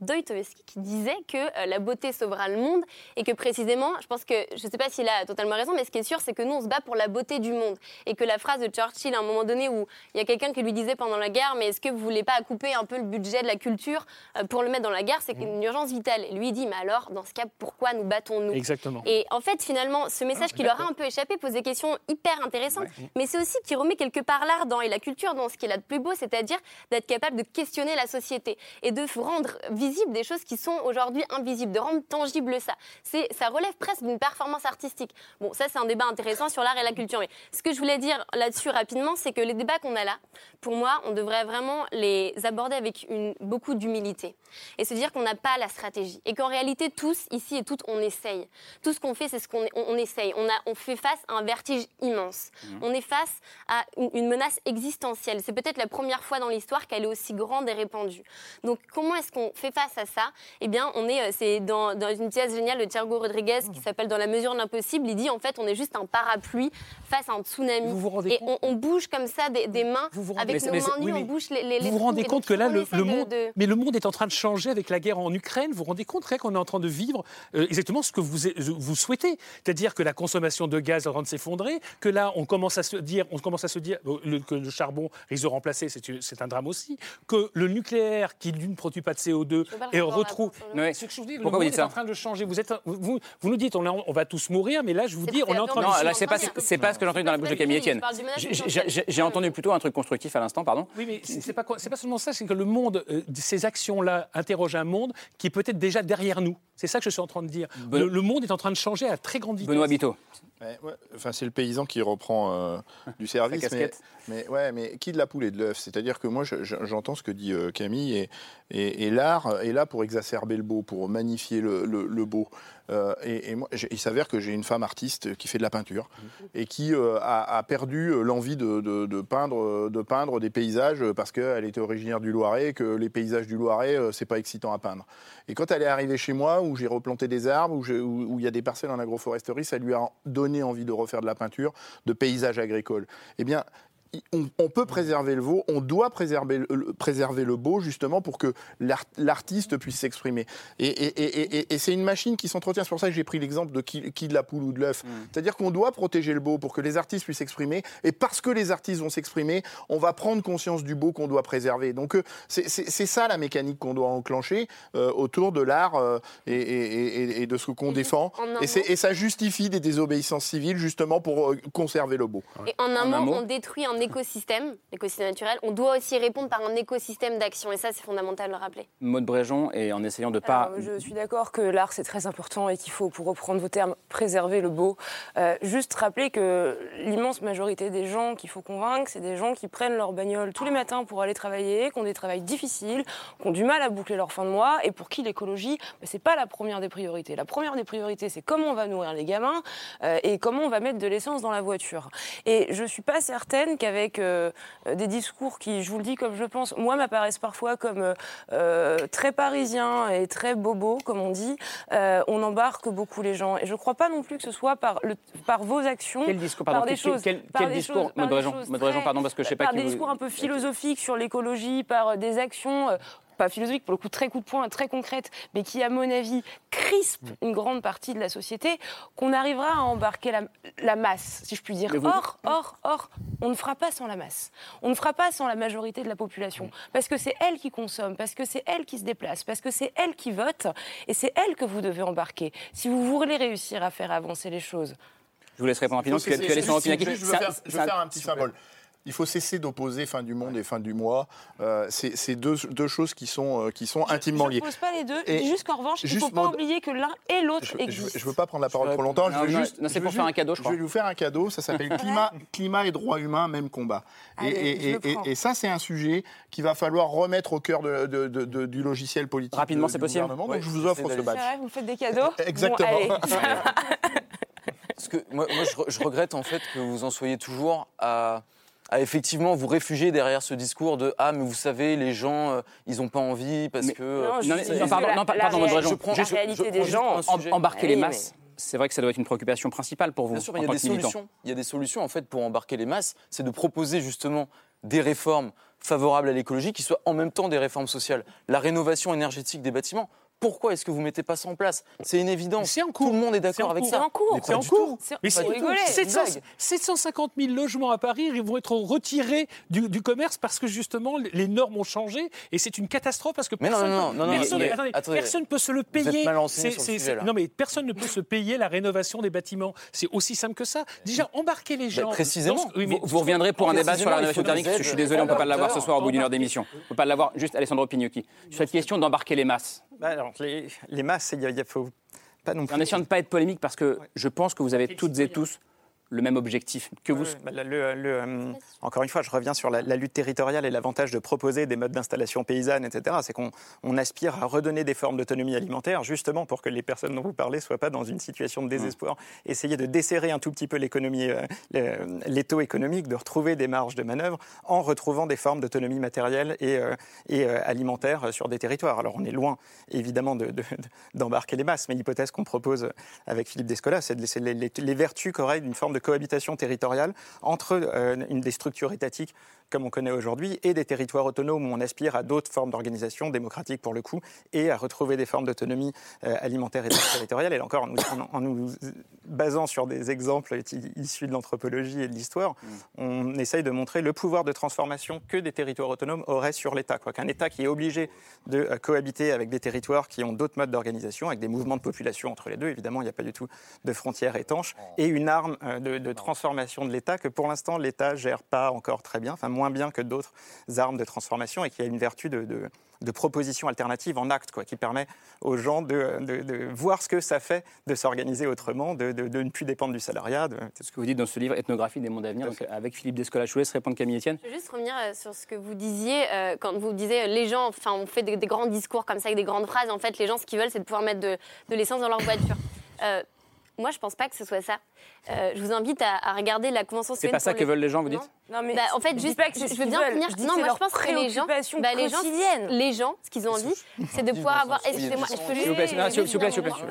M: Dostoevsky qui disait que euh, la beauté sauvera le monde et que précisément, je pense que, je ne sais pas s'il a totalement raison, mais ce qui est sûr, c'est que nous, on se bat pour la beauté du monde. Et que la phrase de Churchill, à un moment donné, où il y a quelqu'un qui lui disait pendant la guerre, mais est-ce que vous voulez pas couper un peu le budget de la culture euh, pour le mettre dans la guerre? C'est une urgence vitale. Et lui, il dit, mais alors, dans ce cas, pourquoi nous battons-nous?
N: Exactement.
M: Et en fait, finalement, ce message qui leur a un peu échappé pose des questions hyper intéressantes, mais c'est aussi qui remet quelque part l'art dans, et la culture dans ce qui est là de plus beau, c'est-à-dire d'être capable de questionner la société et de rendre visible des choses qui sont aujourd'hui invisibles, de rendre tangible ça. C'est, ça relève presque d'une performance artistique. Bon, ça, c'est un débat intéressant sur l'art et la culture. Mais ce que je voulais dire là-dessus rapidement, c'est que les débats qu'on a là, pour moi, on devrait vraiment les aborder avec une, beaucoup d'humilité et se dire qu'on n'a pas la stratégie et qu'en réalité, tous, ici et toutes, on essaye. Tout ce qu'on fait, c'est ce qu'on on, on essaye. On, a, on fait face à un vertige immense. On est face à une, une menace existentielle. C'est peut-être la première fois dans l'histoire qu'elle est aussi grande et répandue. Donc, comment est-ce qu'on fait face à ça? Eh bien, on est, euh, c'est dans, dans une pièce géniale de Thiago Rodriguez qui s'appelle Dans la mesure de l'impossible. Il dit en fait, on est juste un parapluie face à un tsunami. et on, on bouge comme ça des, des mains avec nos
N: mais-
M: mains nues,
N: oui,
M: on bouge les, les, les
N: Vous vous rendez compte que là, le, monde,
M: de-
N: mais le monde est en train de changer avec la guerre en Ukraine. Vous vous rendez compte qu'on est en train de vivre euh, exactement ce que vous, vous souhaitez, c'est-à-dire que la consommation de gaz est en train de s'effondrer, que là, on commence à se dire, on commence à se dire euh, le- que le charbon risque de remplacer, c'est un drame aussi, que le nucléaire qui lui ne produit pas de CO2
A: pas le
N: et retrouve. ce que je vous dis, le
A: Pourquoi vous
N: monde
A: dites
N: est en train de changer. Vous êtes, vous, vous nous dites, on, va tous mourir, mais là, je vous dis, on est en train de.
A: Non, là, c'est pas, c'est pas ce que j'ai entendu dans la bouche de Camille Etienne. J'ai- j'ai entendu plutôt un truc constructif à l'instant, pardon.
N: Oui, mais c'est pas, pas seulement ça, c'est que le monde, euh, ces actions-là interrogent un monde qui est peut-être déjà derrière nous. C'est ça que je suis en train de dire. Le, le monde est en train de changer à très grande vitesse.
A: Benoît Biteau.
I: Ouais. Enfin, c'est le paysan qui reprend euh, du service. Mais,
A: casquette.
I: mais, ouais, mais qui de la poule et de l'œuf? C'est-à-dire que moi, je- je- j'entends ce que dit euh, Camille, et, et, et l'art est là pour exacerber le beau, pour magnifier le, le- le beau. Euh, et, et moi, il s'avère que j'ai une femme artiste qui fait de la peinture et qui euh, a, a perdu l'envie de, de- de peindre, de peindre des paysages parce qu'elle était originaire du Loiret, et que les paysages du Loiret, euh, c'est pas excitant à peindre. Et quand elle est arrivée chez moi, où j'ai replanté des arbres, où il y a des parcelles en agroforesterie, ça lui a donné envie de refaire de la peinture, de paysages agricoles. Eh bien, on, on peut préserver le beau, on doit préserver le, le- préserver le beau justement pour que l'art- l'artiste puisse s'exprimer. Et, et- et- et- et c'est une machine qui s'entretient. C'est pour ça que j'ai pris l'exemple de qui, qui de la poule ou de l'œuf. C'est-à-dire qu'on doit protéger le beau pour que les artistes puissent s'exprimer. Et parce que les artistes vont s'exprimer, on va prendre conscience du beau qu'on doit préserver. Donc euh, c'est ça la mécanique qu'on doit enclencher euh, autour de l'art euh, et, et- et- et de ce qu'on défend. Et, ça justifie des désobéissances civiles justement pour euh, conserver le beau.
M: Et en un,
I: En un
M: mot,
I: mot.
M: on détruit un écosystème, l'écosystème naturel. On doit aussi répondre par un écosystème d'action. Et ça, c'est fondamental de le rappeler.
A: Maud Bréjon, et en essayant de pas.
P: Alors, je suis d'accord que l'art c'est très important et qu'il faut, pour reprendre vos termes, préserver le beau. Euh, juste rappeler que l'immense majorité des gens qu'il faut convaincre, c'est des gens qui prennent leur bagnole tous les matins pour aller travailler, qui ont des travails difficiles, qui ont du mal à boucler leur fin de mois et pour qui l'écologie, ben, c'est pas la première des priorités. La première des priorités, c'est comment on va nourrir les gamins euh, et comment on va mettre de l'essence dans la voiture. Et je suis pas certaine qu'avec
L: avec euh, des discours qui, je vous le dis comme je pense, moi m'apparaissent parfois comme euh, très parisiens et très bobos, comme on dit, euh, on embarque beaucoup les gens. Et je ne crois pas non plus que ce soit par, le, par vos actions,
A: Quel discours,
L: par
A: pardon,
L: des
A: quel-
L: choses,
A: quel-
L: par
A: quel
L: des
A: discours,
L: choses- par des très-
A: pardon, parce que je sais pas
L: par
A: qui
L: des
A: vous-
L: discours un peu philosophiques sur l'écologie, par des actions. Pas philosophiques, pour le coup très coup de poing, très concrètes, mais qui, à mon avis, crispent
A: Mm.
L: une grande partie de la société, qu'on arrivera à embarquer la, la masse, si je puis dire.
A: Vous-
L: Or, or, or, on ne fera pas sans la masse. On ne fera pas sans la majorité de la population. Parce que c'est elle qui consomme, parce que c'est elle qui se déplace, parce que c'est elle qui vote, et c'est elle que vous devez embarquer. Si vous voulez réussir à faire avancer les choses.
A: Je vous laisse répondre rapidement, parce que tu as laissé en
I: Juste,
A: opinion.
I: Je veux faire, je veux faire un petit symbole. Il faut cesser d'opposer fin du monde et fin du mois. Euh, c'est deux, deux choses qui sont, euh, qui sont intimement
L: Je
I: liées.
L: ne pose pas les deux,
I: Et
L: je juste qu'en revanche, il ne faut pas oublier que l'un et l'autre
I: Je ne
L: existent.
I: veux pas prendre la parole trop longtemps. Je
A: Non,
I: veux
A: non,
I: juste,
A: non, c'est
I: je
A: pour faire un cadeau, je crois.
I: vais vous faire un cadeau. Ça s'appelle climat, climat et droits humains, même combat. Et-
L: Allez,
I: et,
L: je le
I: et-
L: prends.
I: et ça, c'est un sujet qu'il va falloir remettre au cœur de- de- de- de- du logiciel politique.
A: Rapidement,
I: de-
A: c'est possible.
T: Ouais,
I: Donc, je vous offre ce badge.
L: vrai, vous faites des cadeaux
I: Exactement.
L: Bon.
T: Parce que moi, je, je regrette en fait que vous en soyez toujours à, à effectivement vous réfugier derrière ce discours de ah mais vous savez les gens euh, ils ont pas envie parce que euh,
L: Non, je
A: Non, non, pardon,
L: la- la
A: pardon,
T: je prends-
L: la
A: Je-
L: réalité
T: je
L: des gens.
A: Embarquer
L: Oui,
A: les
L: mais-
A: masses, c'est vrai que ça doit être une préoccupation principale pour vous
T: Bien sûr,
A: en
T: il y a des
A: militant.
T: solutions. Il y a des solutions en fait pour embarquer les masses, c'est de proposer justement des réformes favorables à l'écologie qui soient en même temps des réformes sociales. La rénovation énergétique des bâtiments. Pourquoi est-ce que vous mettez pas ça en place? C'est une évidence.
N: C'est en cours.
T: Tout le monde est d'accord avec ça.
L: C'est en cours.
T: Mais
N: C'est en cours. Mais c'est
L: rigoler,
T: c'est une
N: 700
T: blague.
N: 750 000 logements à Paris ils vont être retirés du, du commerce parce que justement les normes ont changé et c'est une catastrophe parce que
T: Mais
N: personne,
T: non, non, non, non,
N: personne,
T: mais-
N: attendez,
T: attendez.
N: personne peut se le payer. C'est-
T: le sujet,
N: non mais personne ne peut se payer la rénovation des bâtiments. C'est aussi simple que ça. Déjà embarquer les gens.
T: Bah, précisément.
N: dans ce- oui, mais-
A: Vous, vous reviendrez pour un débat sur la rénovation thermique. Je suis désolé, on ne peut pas l'avoir ce soir au bout d'une heure d'émission. On ne peut pas l'avoir. Juste Alessandro Pignocchi. Sur cette question d'embarquer les masses.
K: Bah, alors, les, les masses, il ne faut pas non plus.
A: En essayant de ne pas être polémique, parce que je pense que vous avez toutes et tous le même objectif que vous.
K: Oui, bah, le- le- le, euh, encore une fois, je reviens sur la, la lutte territoriale et l'avantage de proposer des modes d'installation paysanne, etc. C'est qu'on on aspire à redonner des formes d'autonomie alimentaire, justement pour que les personnes dont vous parlez ne soient pas dans une situation de désespoir. Essayer de desserrer un tout petit peu l'économie, euh, le- l'étau économique, de retrouver des marges de manœuvre en retrouvant des formes d'autonomie matérielle et, euh, et euh, alimentaire sur des territoires. Alors on est loin, évidemment, de- de- d'embarquer les masses, mais l'hypothèse qu'on propose avec Philippe Descola, c'est de laisser les, les- les vertus qu'aurait une forme de cohabitation territoriale entre euh, une des structures étatiques comme on connaît aujourd'hui et des territoires autonomes où on aspire à d'autres formes d'organisation démocratique pour le coup et à retrouver des formes d'autonomie euh, alimentaire et territoriale. Et là encore, en nous, en- en nous basant sur des exemples issus de l'anthropologie et de l'histoire, on essaye de montrer le pouvoir de transformation que des territoires autonomes auraient sur l'État. quoi. Qu'un État qui est obligé de euh, cohabiter avec des territoires qui ont d'autres modes d'organisation, avec des mouvements de population entre les deux, évidemment, il n'y a pas du tout de frontières étanches, et une arme euh, de, de transformation de l'État que pour l'instant l'État gère pas encore très bien, enfin moins bien que d'autres armes de transformation, et qui a une vertu de, de- de proposition alternative en acte, quoi, qui permet aux gens de, de- de voir ce que ça fait de s'organiser autrement, de, de- de ne plus dépendre du salariat. de-
A: C'est ce que vous dites dans ce livre Ethnographie des mondes à venir, donc avec Philippe Descola. Je vous laisse répondre Camille Etienne.
M: Je veux juste revenir euh, sur ce que vous disiez euh, quand vous disiez euh, les gens, enfin, on fait des, des grands discours comme ça avec des grandes phrases. En fait, les gens, ce qu'ils veulent, c'est de pouvoir mettre de, de l'essence dans leur voiture. Euh, moi, je pense pas que ce soit ça. Euh, je vous invite à, à regarder la convention
A: C'est pas ça que
M: les-
A: veulent les gens, vous dites
L: Non, mais
M: Bah, en fait,
L: je
M: juste,
L: pas que c'est
M: je
L: ce
M: veux bien finir.
L: Je
M: non, moi, je pense que les gens,
L: préoccupation
M: bah, les gens,
L: quotidienne.
M: les gens, ce qu'ils ont envie, c'est de pouvoir avoir. Excusez-moi, je peux juste.
A: S'il vous plaît, s'il vous plaît, s'il vous plaît.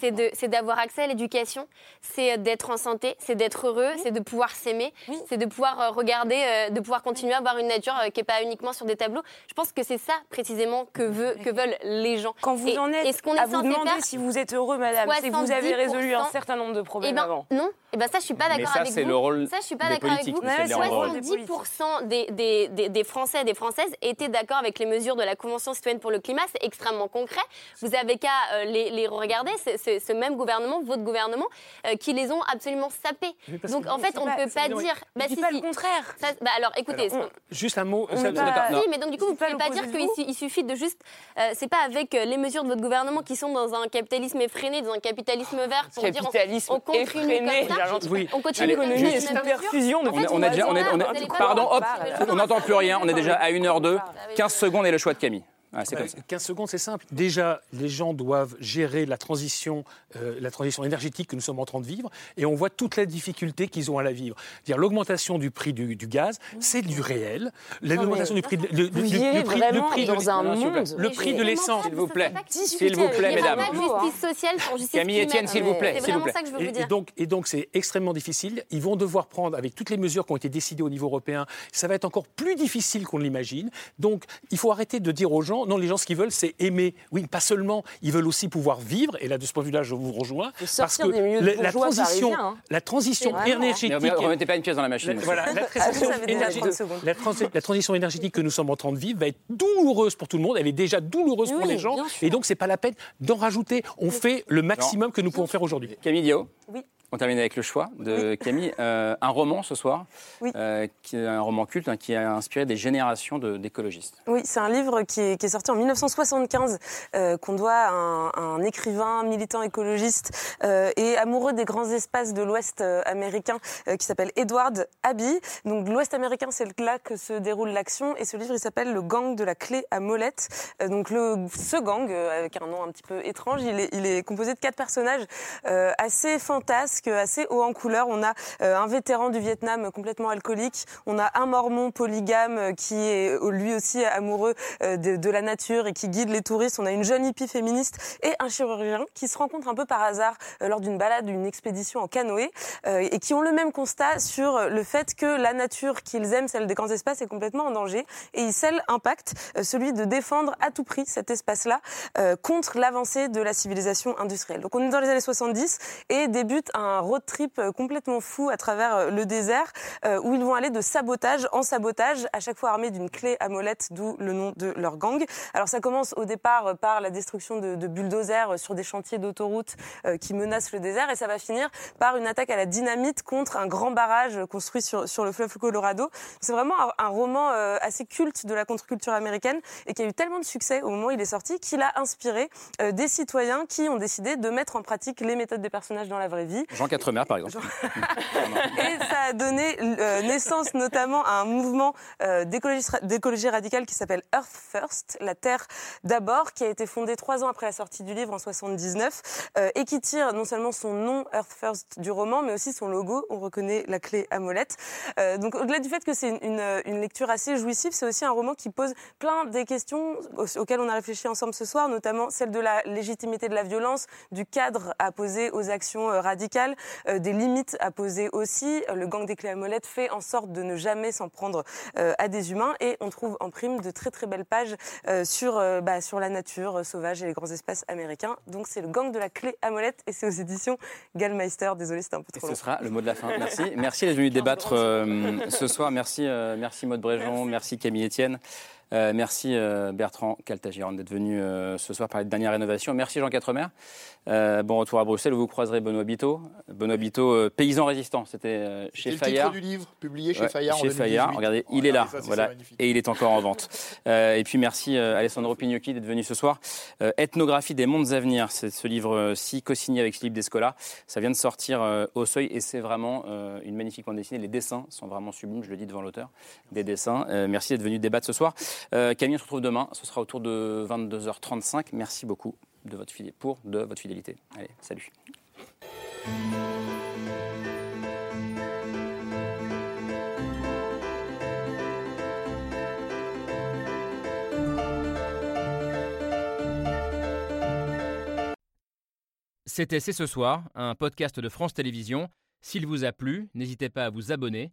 M: C'est de- c'est d'avoir accès à l'éducation, c'est d'être en santé, c'est d'être heureux, c'est de pouvoir s'aimer, c'est de pouvoir euh, regarder, euh, de pouvoir continuer à avoir une nature qui n'est pas uniquement sur des tableaux. Je pense que c'est ça précisément que, veut, que veulent les gens.
L: Quand vous en êtes
M: et ce qu'on est
L: à vous
M: censé
L: demander
M: faire,
L: si vous êtes heureux, madame, que vous avez
M: 70%.
L: Un certain nombre de
M: eh
L: problèmes
M: ben,
L: avant.
M: non, eh ben ça je suis pas
A: Mais
M: d'accord
A: ça,
M: avec
A: c'est
M: vous.
A: le rôle
M: ça je suis pas d'accord avec vous.
A: Michel Léandre.
M: 70% des, des, des, des Français et des Françaises étaient d'accord avec les mesures de la Convention citoyenne pour le climat. C'est extrêmement concret. Vous avez qu'à euh, les, les regarder. C'est ce même gouvernement, votre gouvernement, euh, qui les ont absolument sapés. Donc en fait, on ne peut pas dire.
L: dis
M: si,
L: pas
M: si.
L: le contraire.
M: Ça- bah alors écoutez.
L: Alors,
N: Juste un mot. Ça-
L: pas-.
M: Si, mais donc du coup, vous ne pouvez pas dire qu'il suffit de juste. euh, c'est pas avec les mesures de votre gouvernement qui sont dans un capitalisme effréné, dans un capitalisme vert, pour dire on-
L: Capitalisme
M: on, continue
L: effréné,
M: comme.
A: Oui.
M: On continue
A: Allez,
M: comme ça.
L: L'économie est
M: c'est la
L: super
M: mesure.
L: fusion
M: En
L: depuis
M: fait,
A: On est déjà, on est, on est-
M: vous allez pas
A: pardon, hop, on n'entend plus rien. On est déjà à 1h02, 15 secondes et le choix de Camille. Ah, c'est comme
N: 15 secondes, c'est simple. Déjà, les gens doivent gérer la transition, euh, la transition énergétique que nous sommes en train de vivre, et on voit toutes les difficultés qu'ils ont à la vivre. Dire l'augmentation du prix du, gaz, c'est du réel. L'augmentation du prix, de,
P: du, prix, le prix
M: dans
P: de,
M: un monde.
N: le prix de l'essence,
A: s'il vous plaît, s'il vous plaît, mesdames.
M: Justice sociale pour justice
A: Camille Etienne, s'il vous plaît,
M: C'est vraiment ça que je veux vous dire.
N: Et donc, et donc, c'est extrêmement difficile. Ils vont devoir prendre, avec toutes les mesures qui ont été décidées au niveau européen, ça va être encore plus difficile qu'on l'imagine. Donc, il faut arrêter de dire aux gens, non, les gens, ce qu'ils veulent, c'est aimer. Oui, pas seulement, ils veulent aussi pouvoir vivre. Et là, de ce point de vue-là, je vous rejoins.
P: Parce que la,
N: la, transition, hein. la transition énergétique.
A: Ne remettez pas une pièce dans la machine.
N: Voilà, la, transition énergétique, la, la, transition énergétique que nous sommes en train de vivre va être douloureuse pour tout le monde. Elle est déjà douloureuse pour les gens. Et donc, c'est pas la peine d'en rajouter. On fait le maximum que nous pouvons faire aujourd'hui.
A: Camille Dio
P: Oui.
A: On termine avec le choix de Camille. Euh, un roman ce soir,
P: oui.
A: euh, qui est un roman culte hein, qui a inspiré des générations d'écologistes.
P: oui, c'est un livre qui est, qui est, sorti en 1975, euh, qu'on doit à un, un, écrivain, militant écologiste et amoureux des grands espaces de l'Ouest américain, qui s'appelle Edward Abbey. Donc l'Ouest américain, c'est là que se déroule l'action. Et ce livre, il s'appelle Le gang de la clé à molette. donc le, ce gang, avec un nom un petit peu étrange, il est, il est composé de quatre personnages assez fantasques assez haut en couleur. On a euh, un vétéran du Vietnam complètement alcoolique. On a un mormon polygame euh, qui est euh, lui aussi amoureux de, de, la nature et qui guide les touristes. On a une jeune hippie féministe et un chirurgien qui se rencontrent un peu par hasard lors d'une balade, d'une expédition en canoë et qui ont le même constat sur le fait que la nature qu'ils aiment, celle des grands espaces, est complètement en danger. Et ils scellent un pacte, celui de défendre à tout prix cet espace-là contre l'avancée de la civilisation industrielle. Donc on est dans les années 70 et débute un un road trip euh, complètement fou à travers euh, le désert euh, où ils vont aller de sabotage en sabotage, à chaque fois armés d'une clé à molette, d'où le nom de leur gang. Alors ça commence au départ par la destruction de, bulldozers sur des chantiers d'autoroute qui menacent le désert et ça va finir par une attaque à la dynamite contre un grand barrage construit sur, sur le fleuve Colorado. C'est vraiment un, roman assez culte de la contre-culture américaine et qui a eu tellement de succès au moment où il est sorti qu'il a inspiré des citoyens qui ont décidé de mettre en pratique les méthodes des personnages dans la vraie vie.
A: Jean Quatremer, par exemple.
P: et ça a donné euh, naissance notamment à un mouvement euh, d'écologie radicale qui s'appelle Earth First, la Terre d'abord, qui a été fondé trois ans après la sortie du livre en 79 euh, et qui tire non seulement son nom Earth First du roman, mais aussi son logo. On reconnaît la clé à molette. donc au-delà du fait que c'est une, une, lecture assez jouissive, c'est aussi un roman qui pose plein des questions auxquelles on a réfléchi ensemble ce soir, notamment celle de la légitimité de la violence, du cadre à poser aux actions radicales euh, des limites à poser aussi. Le gang des clés à molette fait en sorte de ne jamais s'en prendre euh, à des humains et on trouve en prime de très très belles pages euh, sur, bah, sur la nature sauvage et les grands espaces américains. Donc c'est le gang de la clé à molette et c'est aux éditions Gallmeister. Désolé, c'était un peu trop long.
A: Ce sera le mot de la fin. Merci. Merci d'être venu débattre ce soir. Merci, merci Maud Bréjon, merci Camille Etienne. Euh, merci euh, Bertrand Caltagiron d'être venu euh, ce soir parler de dernière rénovation. Merci Jean Quatremer. bon retour à Bruxelles où vous croiserez Benoît Biteau. Benoît Biteau, paysan résistant, c'était chez Fayard.
I: le titre du livre publié chez Fayard
A: chez Fayard. Regardez, il est là, voilà, et il est encore en vente. et puis merci Alessandro Pignocchi d'être venu ce soir. Ethnographie des mondes à venir, c'est ce livre-ci co-signé avec Philippe Descola. Ça vient de sortir au Seuil et c'est vraiment une magnifique bande dessinée. Les dessins sont vraiment sublimes, je le dis devant l'auteur des dessins. merci d'être venu débattre ce soir. Euh, Camille, on se retrouve demain. Ce sera autour de 22h35. Merci beaucoup de votre pour de votre fidélité. Allez, salut.
U: C'était C'est ce soir, un podcast de France Télévisions. S'il vous a plu, n'hésitez pas à vous abonner.